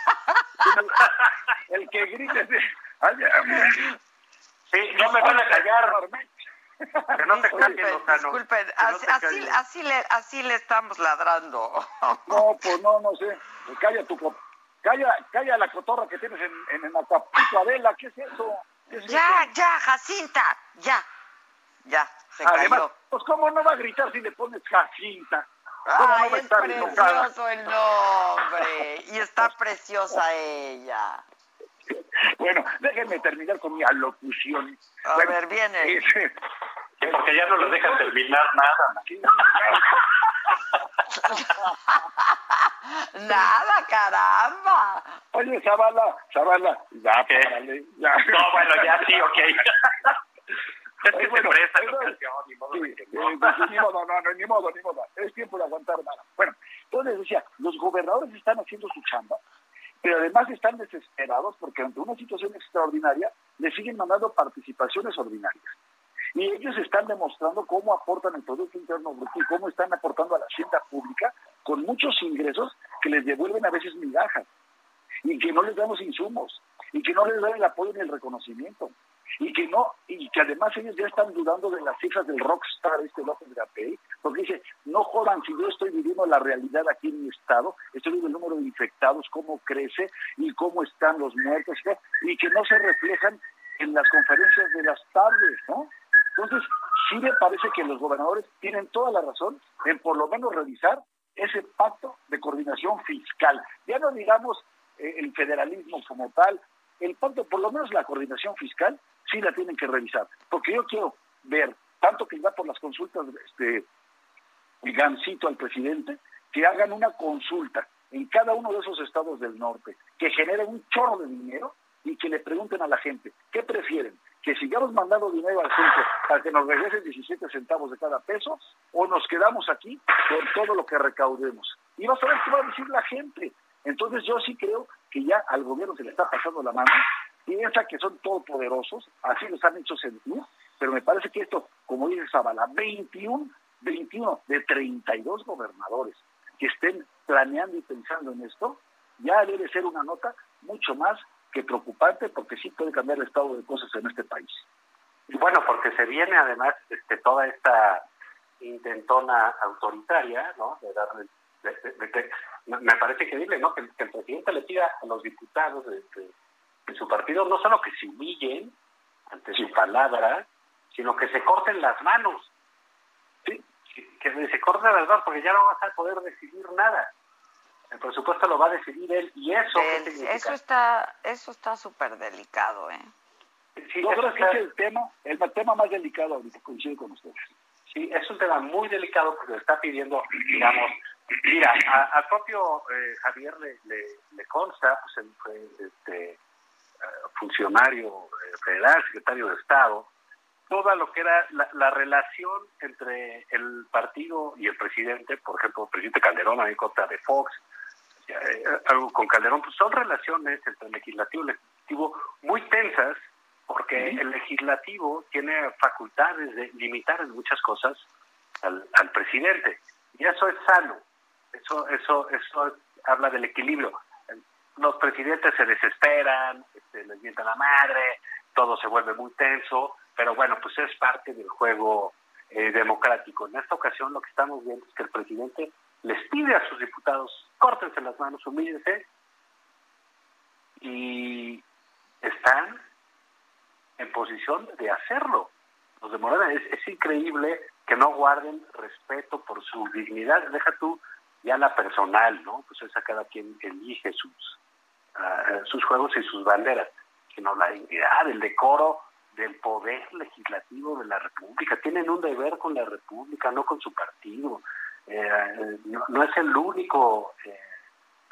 El que grita Sí, no me van a callar. Que no te disculpen, disculpen. así, así, así, le, así le estamos ladrando. No, pues no, no sé. Calla tu calla, calla la cotorra que tienes en, en, en Acapulco, Adela, ¿qué es eso? ya, ya, Jacinta, ya, ya, se Además, cayó. Pues cómo no va a gritar si le pones Jacinta. ¿Cómo Ay, no va a estar es precioso el nombre y está preciosa ella. Bueno, déjenme terminar con mi alocución. A ver, viene. porque ya no lo dejan terminar nada. nada, caramba. Oye, Zavala, Zavala, ya, párale, ya. No, bueno, ya sí, ok. Es que bueno, se presta eso, ocasión, ni modo. Sí, sí, ni modo, no, no, ni modo, ni modo. Es tiempo de aguantar nada. Bueno, entonces decía, los gobernadores están haciendo su chamba pero además están desesperados porque ante una situación extraordinaria le siguen mandando participaciones ordinarias. Y ellos están demostrando cómo aportan el Producto Interno Bruto y cómo están aportando a la hacienda pública con muchos ingresos que les devuelven a veces migajas y que no les damos insumos y que no les dan el apoyo ni el reconocimiento y que no y que además ellos ya están dudando de las cifras del rockstar este López Gapey porque dice no jodan si yo estoy viviendo la realidad aquí en mi estado estoy viendo el número de infectados cómo crece y cómo están los muertos y que no se reflejan en las conferencias de las tardes no entonces sí me parece que los gobernadores tienen toda la razón en por lo menos revisar ese pacto de coordinación fiscal ya no digamos eh, el federalismo como tal el pacto por lo menos la coordinación fiscal sí la tienen que revisar. Porque yo quiero ver, tanto que va por las consultas, este, Gancito al presidente, que hagan una consulta en cada uno de esos estados del norte, que genere un chorro de dinero y que le pregunten a la gente, ¿qué prefieren? ¿Que sigamos mandando dinero al centro para que nos regresen 17 centavos de cada peso o nos quedamos aquí con todo lo que recaudemos? Y vas a ver qué va a decir la gente. Entonces yo sí creo que ya al gobierno se le está pasando la mano piensa que son todopoderosos, así los han hecho sentir, pero me parece que esto, como dice Zavala, 21, 21 de 32 gobernadores que estén planeando y pensando en esto, ya debe ser una nota mucho más que preocupante porque sí puede cambiar el estado de cosas en este país. Y bueno, porque se viene además este, toda esta intentona autoritaria, ¿no? De darle, me parece increíble, ¿no? Que, el presidente le pida a los diputados de, su partido no solo que se humillen ante su palabra, sino que se corten las manos. ¿sí? Que se corten las manos porque ya no vas a poder decidir nada. El presupuesto lo va a decidir él y eso. eso está eso está súper delicado, ¿eh? Sí, Yo creo que es el tema, el tema más delicado ahorita, coincido con ustedes. Sí, es un tema muy delicado porque está pidiendo, digamos, mira, al propio eh, Javier le, le, consta, pues, este, funcionario eh, federal, secretario de Estado, toda lo que era la, relación entre el partido y el presidente, por ejemplo, el presidente Calderón, a mí contra de Fox, eh, algo con Calderón, pues son relaciones entre el legislativo y el ejecutivo muy tensas, porque el legislativo tiene facultades de limitar en muchas cosas al, al presidente, y eso es sano, eso, eso, eso habla del equilibrio. Los presidentes se desesperan, este, les mientan la madre, todo se vuelve muy tenso, pero bueno, pues es parte del juego eh, democrático. En esta ocasión lo que estamos viendo es que el presidente les pide a sus diputados, córtense las manos, humíllense, y están en posición de hacerlo. Los de es, es increíble que no guarden respeto por su dignidad. Deja tú ya la personal, ¿no? Pues esa cada quien elige sus, uh, sus juegos y sus banderas, sino la dignidad, el decoro del poder legislativo de la República. Tienen un deber con la República, no con su partido. Eh, no, no, es el único eh,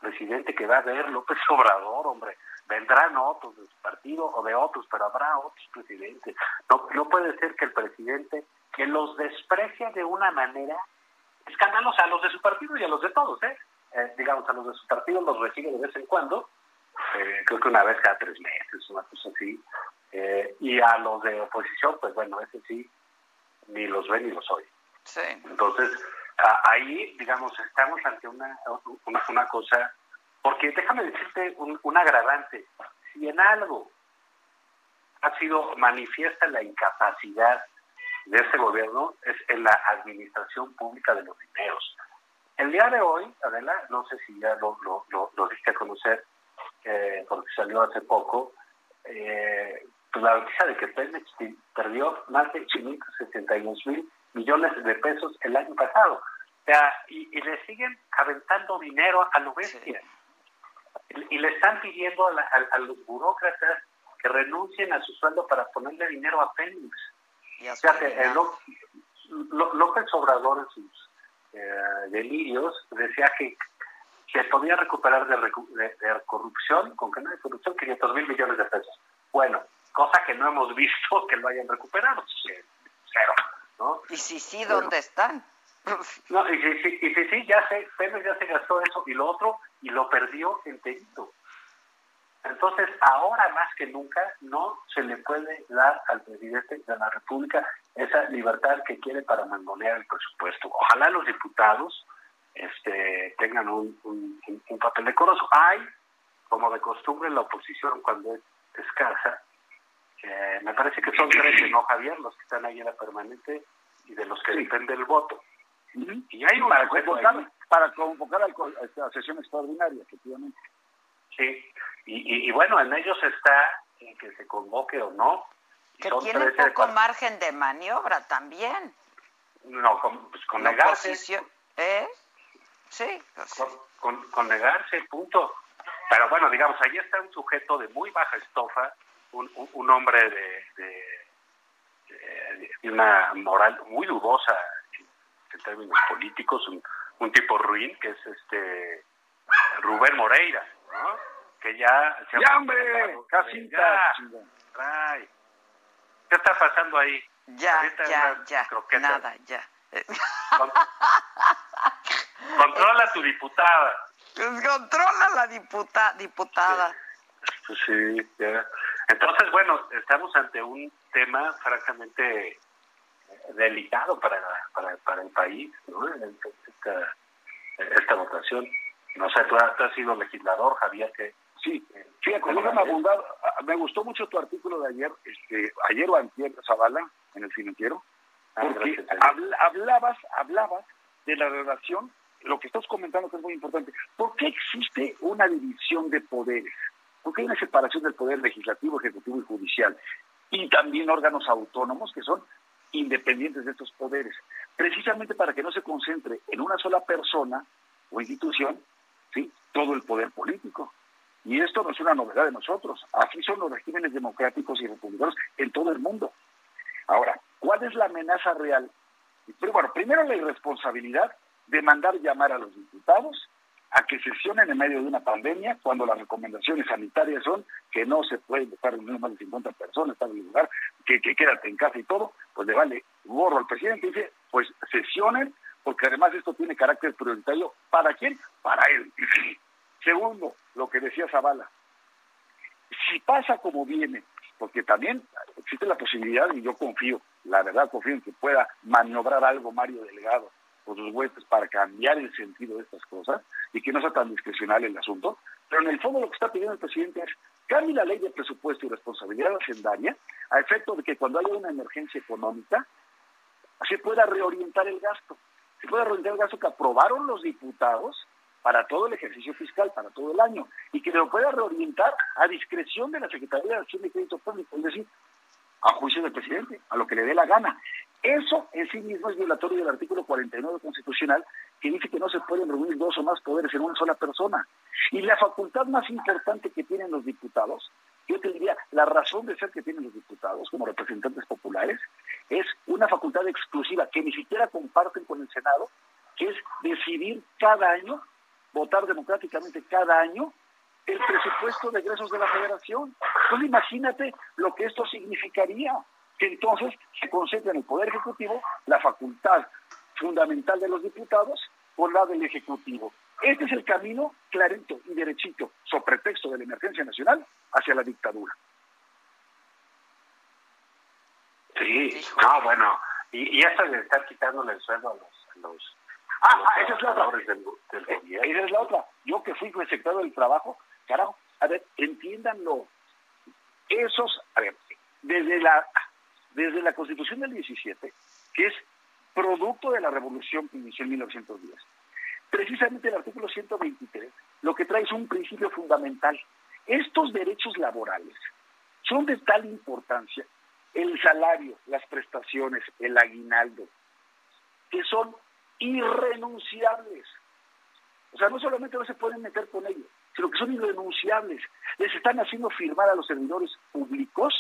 presidente que va a ver López Obrador, hombre. Vendrán otros de su partido o de otros, pero habrá otros presidentes. No, no puede ser que el presidente que los desprecia de una manera escandalosa a los de su partido y a los de todos, ¿eh? eh digamos, a los de su partido los recibe de vez en cuando, eh, creo que una vez cada tres meses, una cosa así, y a los de oposición, pues bueno, ese sí, ni los ve ni los oye. Sí. Entonces, ahí, digamos, estamos ante una, una, una cosa, porque déjame decirte un, un agravante, si en algo ha sido manifiesta la incapacidad de este gobierno es en la administración pública de los dineros. El día de hoy, Adela, no sé si ya lo, lo, lo, diste a conocer, eh, porque salió hace poco, eh, pues la noticia de que Pemex perdió más de 562 mil millones de pesos el año pasado. O sea, y, le siguen aventando dinero a lo bestia. Y, le están pidiendo a, a, los burócratas que renuncien a su sueldo para ponerle dinero a Pemex. Fíjate, López Obrador en sus eh, delirios decía que se podía recuperar de, de, corrupción, con que no hay corrupción, 500 mil millones de pesos. Bueno, cosa que no hemos visto que lo hayan recuperado, cero, ¿no? Y si sí, ¿dónde están? No, y si sí, y, sí, ya se, Pérez ya se gastó eso y lo otro, y lo perdió enterito. Entonces, ahora más que nunca, no se le puede dar al presidente de la República esa libertad que quiere para mangonear el presupuesto. Ojalá los diputados este, tengan un, un, papel decoroso. Hay, como de costumbre, la oposición cuando es escasa, eh, me parece que son tres, ¿no, Javier? Los que están ahí en la permanente y de los que depende el voto. Y hay para convocar, para convocar a la sesión extraordinaria, efectivamente. Sí, y, y, bueno, en ellos está en que se convoque o no. Que tiene poco margen de maniobra también. No, con, pues con negarse. ¿Eh? Sí. Pues con, con, negarse, punto. Pero bueno, digamos, ahí está un sujeto de muy baja estofa, un, un, hombre de, de, de, una moral muy dudosa en, términos políticos, un, un tipo ruin, que es este Rubén Moreira, ¿no? que ya se ¡Ya, hombre! ¡Casita! ¿Qué está pasando ahí? Ya, ya, ya. Nada, ya. controla tu diputada. Controla la diputa, diputada. Pues sí, ya. Entonces, bueno, estamos ante un tema francamente delicado para, para, para el país, ¿no? Esta, esta votación. No sé, tú has, tú has sido legislador, Javier, que Sí, fíjate, me gustó mucho tu artículo de ayer, este, ayer o antier, Zavala, en el financiero, ah, porque hablabas, hablabas de la relación, lo que estás comentando que es muy importante, ¿por qué existe una división de poderes? ¿Por qué hay una separación del poder legislativo, ejecutivo y judicial? Y también órganos autónomos que son independientes de estos poderes, precisamente para que no se concentre en una sola persona o institución, ¿sí? todo el poder político. Y esto no es una novedad de nosotros. Así son los regímenes democráticos y republicanos en todo el mundo. Ahora, ¿cuál es la amenaza real? Pero bueno, primero la irresponsabilidad de mandar llamar a los diputados a que sesionen en medio de una pandemia cuando las recomendaciones sanitarias son que no se puede estar reuniendo más de 50 personas, en el lugar, que, que quédate en casa y todo, pues le vale gorro al presidente. Dice, pues sesionen, porque además esto tiene carácter prioritario. ¿Para quién? Para él. Segundo, lo que decía Zavala. Si pasa como viene, porque también existe la posibilidad, y yo confío, la verdad confío en que pueda maniobrar algo Mario Delgado por sus huestes para cambiar el sentido de estas cosas y que no sea tan discrecional el asunto. Pero en el fondo lo que está pidiendo el presidente es cambie la ley de presupuesto y responsabilidad hacendaria a efecto de que cuando haya una emergencia económica se pueda reorientar el gasto. Se pueda reorientar el gasto que aprobaron los diputados para todo el ejercicio fiscal, para todo el año, y que lo pueda reorientar a discreción de la Secretaría de Acción y Crédito Público, es decir, a juicio del presidente, a lo que le dé la gana. Eso en sí mismo es violatorio del artículo 49 constitucional que dice que no se pueden reunir dos o más poderes en una sola persona. Y la facultad más importante que tienen los diputados, yo te diría, la razón de ser que tienen los diputados como representantes populares, es una facultad exclusiva que ni siquiera comparten con el Senado, que es decidir cada año, votar democráticamente cada año el presupuesto de egresos de la federación. Pues imagínate lo que esto significaría que entonces se concentra en el Poder Ejecutivo la facultad fundamental de los diputados por la del Ejecutivo. Este es el camino clarito y derechito, sobre pretexto de la emergencia nacional, hacia la dictadura. Sí, no, bueno, y, y esto de estar quitándole el sueldo a los... los ah, ah esa es la otra. Del, esa es la otra. Yo que fui secretario del trabajo, carajo, a ver, entiéndanlo. Esos, a ver, desde la desde la Constitución del 17, que es producto de la revolución que inició en 1910. Precisamente el artículo 123 lo que trae es un principio fundamental. Estos derechos laborales son de tal importancia, el salario, las prestaciones, el aguinaldo, que son irrenunciables. O sea, no solamente no se pueden meter con ellos, sino que son irrenunciables. Les están haciendo firmar a los servidores públicos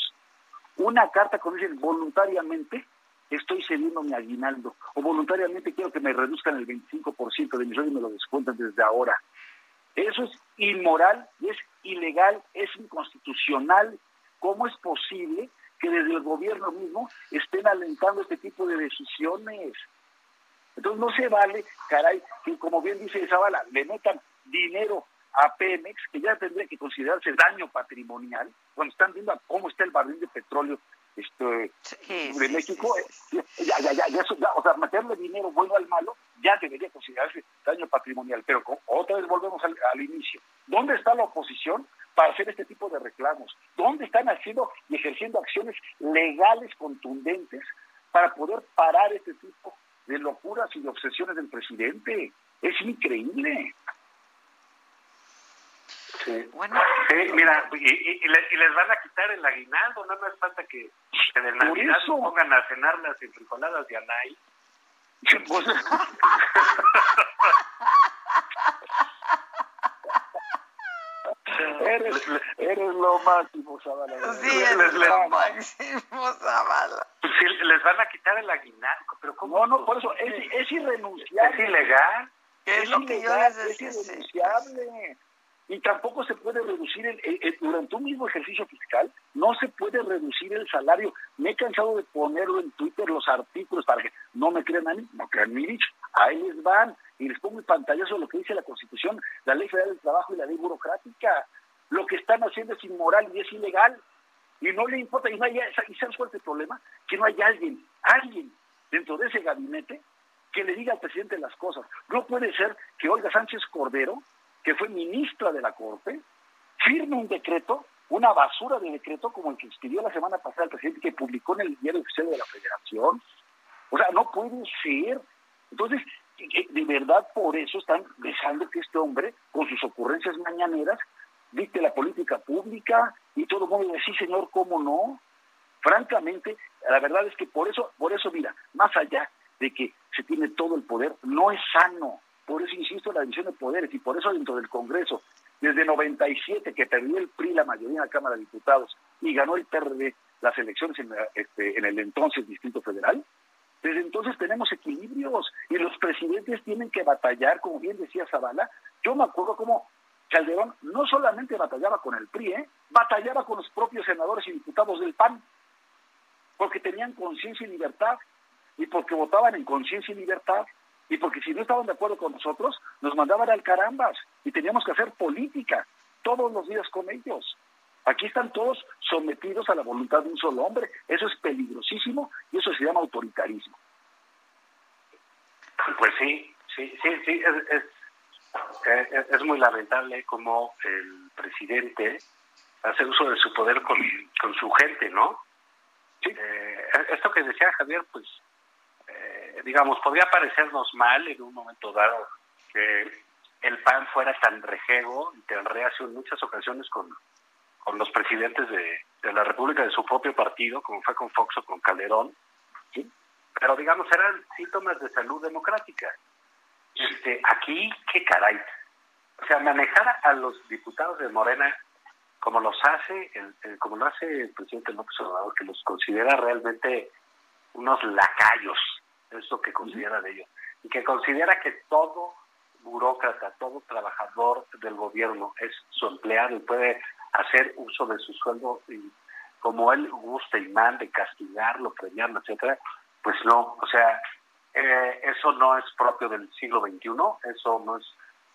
una carta con dicen voluntariamente estoy cediendo mi aguinaldo o voluntariamente quiero que me reduzcan el 25% de mi sueldo y me lo descuentan desde ahora. Eso es inmoral es ilegal, es inconstitucional. ¿Cómo es posible que desde el gobierno mismo estén alentando este tipo de decisiones? Entonces no se vale, caray, que como bien dice Zavala, le metan dinero a Pemex, que ya tendría que considerarse daño patrimonial, cuando están viendo cómo está el barril de petróleo este, de México, eh, ya, ya, ya, ya, o sea, meterle dinero bueno al malo ya debería considerarse daño patrimonial. Pero otra vez volvemos al, al, inicio. ¿Dónde está la oposición para hacer este tipo de reclamos? ¿Dónde están haciendo y ejerciendo acciones legales contundentes para poder parar este tipo de locuras y de obsesiones del presidente? Es increíble. Sí. Bueno. mira, y, les van a quitar el aguinaldo, no más falta que en el Navidad pongan a cenar las enfrijoladas de Anay. Pues, eres, eres lo máximo, Zavala. Sí, eres lo máximo, Zavala. Sí, les van a quitar el aguinaldo, pero ¿cómo? No, no, por eso es, es irrenunciable. Es ilegal. Es, lo que yo es irrenunciable y tampoco se puede reducir el, durante un mismo ejercicio fiscal no se puede reducir el salario. Me he cansado de ponerlo en Twitter los artículos para que no me crean a mí no crean mi dicho. Ahí les van y les pongo en pantallazo lo que dice la Constitución la Ley Federal del Trabajo y la Ley Burocrática. Lo que están haciendo es inmoral y es ilegal. Y no le importa y no hay y sabes cuál es el problema que no hay alguien alguien dentro de ese gabinete que le diga al presidente las cosas. No puede ser que Olga Sánchez Cordero que fue ministra de la Corte, firme un decreto, una basura de decreto como el que expidió la semana pasada el presidente que publicó en el diario oficial de la Federación. O sea, no puede ser. Entonces, de verdad por eso están dejando que este hombre, con sus ocurrencias mañaneras, dicte la política pública y todo el mundo dice, sí señor, ¿cómo no? Francamente, la verdad es que por eso, por eso, mira, más allá de que se tiene todo el poder, no es sano por eso insisto en la división de poderes y por eso dentro del Congreso, desde 97 que perdió el PRI la mayoría en la Cámara de Diputados y ganó el PRD las elecciones en, este, en el entonces Distrito Federal, desde entonces tenemos equilibrios y los presidentes tienen que batallar, como bien decía Zavala, Yo me acuerdo cómo Calderón no solamente batallaba con el PRI, ¿eh? batallaba con los propios senadores y diputados del PAN, porque tenían conciencia y libertad, y porque votaban en conciencia y libertad, y porque si no estaban de acuerdo con nosotros, nos mandaban al carambas, y teníamos que hacer política todos los días con ellos. Aquí están todos sometidos a la voluntad de un solo hombre. Eso es peligrosísimo y eso se llama autoritarismo. Pues sí, sí, sí, sí, es, es, es muy lamentable como el presidente hace uso de su poder con, con su gente, ¿no? Sí. Eh, esto que decía Javier, pues, digamos, podría parecernos mal en un momento dado que el PAN fuera tan rejego y tan reacio en muchas ocasiones con, con los presidentes de, la República de su propio partido, como fue con Fox o con Calderón, pero digamos eran síntomas de salud democrática. Este, aquí, qué caray. O sea, manejar a los diputados de Morena como los hace, el, como lo hace el presidente López Obrador, que los considera realmente unos lacayos, es lo que considera de ellos, y que considera que todo burócrata, todo trabajador del gobierno es su empleado y puede hacer uso de su sueldo y como él guste y mande, castigarlo, premiarlo, etcétera, pues no, o sea, eh, eso no es propio del siglo XXI, eso no es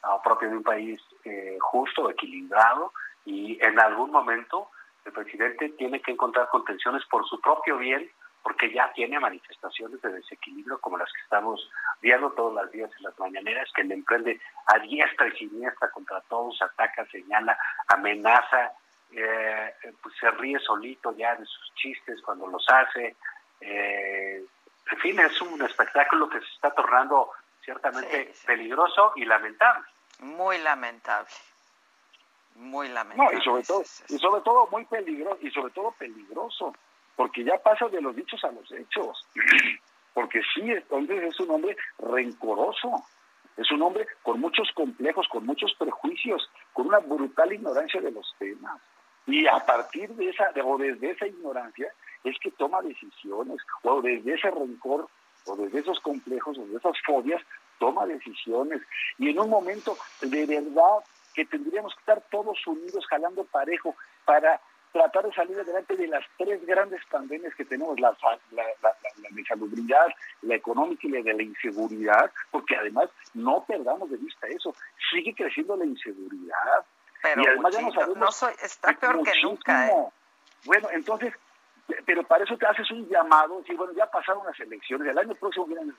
uh, propio de un país eh, justo, equilibrado, y en algún momento el presidente tiene que encontrar contenciones por su propio bien, porque ya tiene manifestaciones de desequilibrio como las que estamos viendo todos los días en las mañaneras, que le emprende a diestra y siniestra contra todos, ataca, señala, amenaza, eh, pues se ríe solito ya de sus chistes cuando los hace. Eh, en fin, es un espectáculo que se está tornando ciertamente peligroso y lamentable. Muy lamentable. Muy lamentable. No, y sobre todo, y sobre todo muy peligroso, y sobre todo peligroso, porque ya pasa de los dichos a los hechos. Porque sí, entonces es un hombre rencoroso, es un hombre con muchos complejos, con muchos prejuicios, con una brutal ignorancia de los temas. Y a partir de esa, o desde esa ignorancia, es que toma decisiones, o desde ese rencor, o desde esos complejos, o de esas fobias, toma decisiones. Y en un momento de verdad que tendríamos que estar todos unidos, jalando parejo, para tratar de salir adelante de las tres grandes pandemias que tenemos, la, la, la, la de salubridad, la económica y la de la inseguridad, porque además no perdamos de vista eso, sigue creciendo la inseguridad. Pero y además ya no sabemos no soy, está peor que nunca. ¿eh? Bueno, entonces, pero para eso te haces un llamado, y bueno, ya pasaron las elecciones, el año próximo vienen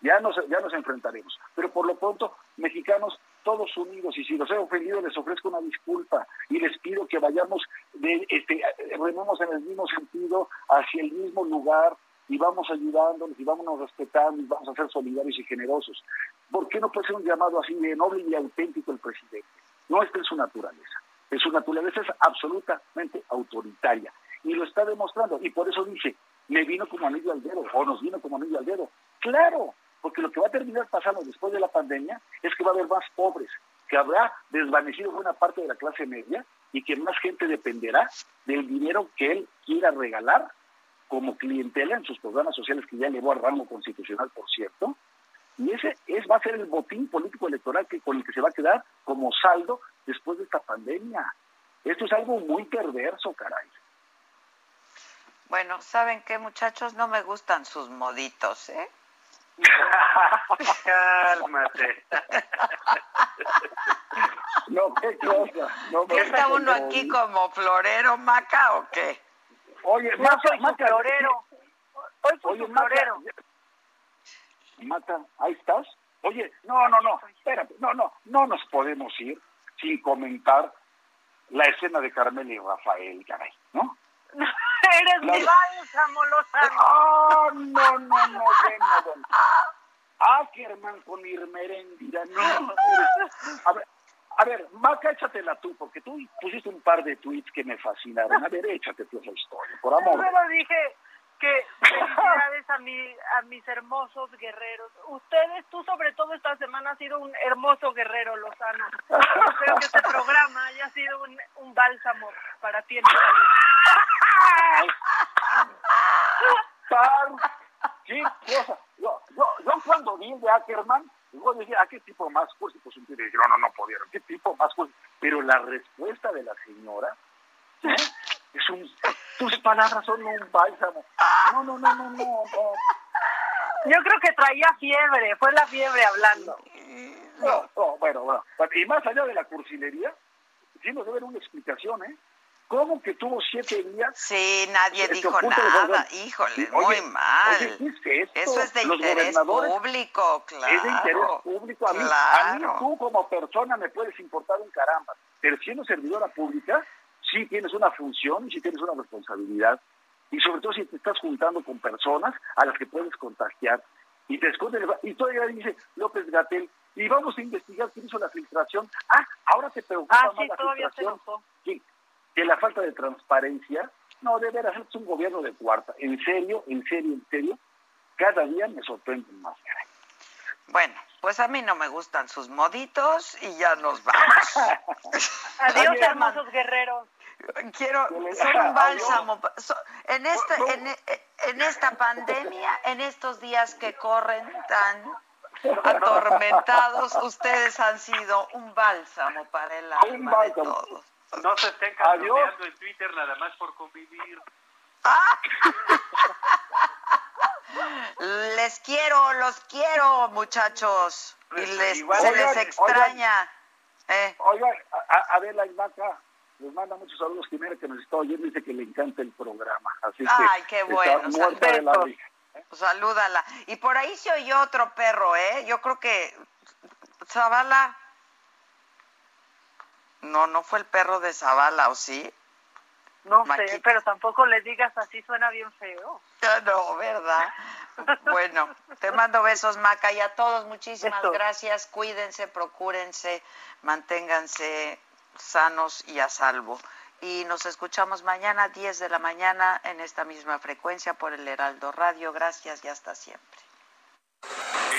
ya nos, ya nos enfrentaremos, pero por lo pronto, mexicanos, todos unidos, y si los he ofendido, les ofrezco una disculpa, y les pido que vayamos, de, este, rememos en el mismo sentido, hacia el mismo lugar, y vamos ayudándonos, y vámonos respetando, y vamos a ser solidarios y generosos. ¿Por qué no puede ser un llamado así de noble y auténtico el presidente? No, esta es su naturaleza. En su naturaleza es absolutamente autoritaria y lo está demostrando. Y por eso dice, me vino como anillo al dedo, o nos vino como anillo al dedo. Claro, porque lo que va a terminar pasando después de la pandemia es que va a haber más pobres, que habrá desvanecido buena parte de la clase media y que más gente dependerá del dinero que él quiera regalar como clientela en sus programas sociales que ya elevó al rango constitucional, por cierto. Y ese es, va a ser el botín político electoral que, con el que se va a quedar como saldo después de esta pandemia. Esto es algo muy perverso, caray. Bueno, ¿saben qué, muchachos? No me gustan sus moditos, ¿eh? Cálmate. no, qué cosa. No, ¿Qué está uno aquí como florero, Maca, o qué? Oye, Yo Maca, soy Maca, florero. Hoy soy Oye, su Maca, florero. Maca, ahí estás. Oye, no, no, no, espérate, no, no, no nos podemos ir sin comentar la escena de Carmela y Rafael, caray, ¿no? Eres mi bálsamo, Lozano. Ah, no, no, no, bueno, bueno. Ackerman con Irmeréndira, no. A ver, a ver, Maca, échatela tú, porque tú pusiste un par de tweets que me fascinaron. A ver, échate tú esa historia, por amor. de Solo dije que felicidades a, mi, a mis hermosos guerreros. Ustedes, tú sobre todo esta semana has sido un hermoso guerrero, Lozano. Espero que este programa haya sido un, un bálsamo para ti en mi salud. Qué cosa. Yo, yo, yo cuando vi el de Ackerman, yo decía, ¿a qué tipo más cursi, pues un tipo no, no, no pudieron, ¿qué tipo más cursi? Pero la respuesta de la señora ¿eh? es un, tus palabras son un bálsamo. No, no, no, no, no, no. Yo creo que traía fiebre, fue la fiebre hablando. No, no, bueno, bueno. Y más allá de la cursilería, sí nos deben una explicación, ¿eh? ¿Cómo que tuvo siete días? Sí, nadie dijo nada. Híjole, muy mal. Eso es de interés público, claro. Es de interés público. A mí, a mí, tú como persona me puedes importar un caramba. Pero siendo servidora pública, sí tienes una función y sí tienes una responsabilidad. Y sobre todo si te estás juntando con personas a las que puedes contagiar. Y te esconde, y todavía dice López Gatel, y vamos a investigar quién hizo la filtración. Ah, ahora te preocupa ah, más la filtración. Sí, que la falta de transparencia, no, de veras, es un gobierno de cuarta. En serio, en serio, en serio, cada día me sorprenden más, Bueno, pues a mí no me gustan sus moditos y ya nos vamos. Adiós, hermosos guerreros. Quiero ser un bálsamo. En, este, en, en esta pandemia, en estos días que corren tan atormentados, ustedes han sido un bálsamo para el alma de todos. No se estén cambiando en Twitter nada más por convivir. les quiero, los quiero, muchachos. Y pues, les, se les extraña. Oigan, eh. Adela y Maca, les manda muchos saludos. Jimena, que nos está oyendo, dice que le encanta el programa. Así Ay, qué bueno. Salúdala. Y por ahí se oyó otro perro, ¿eh? Yo creo que Zavala no, no fue el perro de Zavala, ¿o sí? No sé, pero tampoco le digas así, suena bien feo. No, ¿verdad? bueno, te mando besos, Maca, y a todos muchísimas gracias. Cuídense, procúrense, manténganse sanos y a salvo. Y nos escuchamos mañana, 10 de la mañana, en esta misma frecuencia por el Heraldo Radio. Gracias y hasta siempre.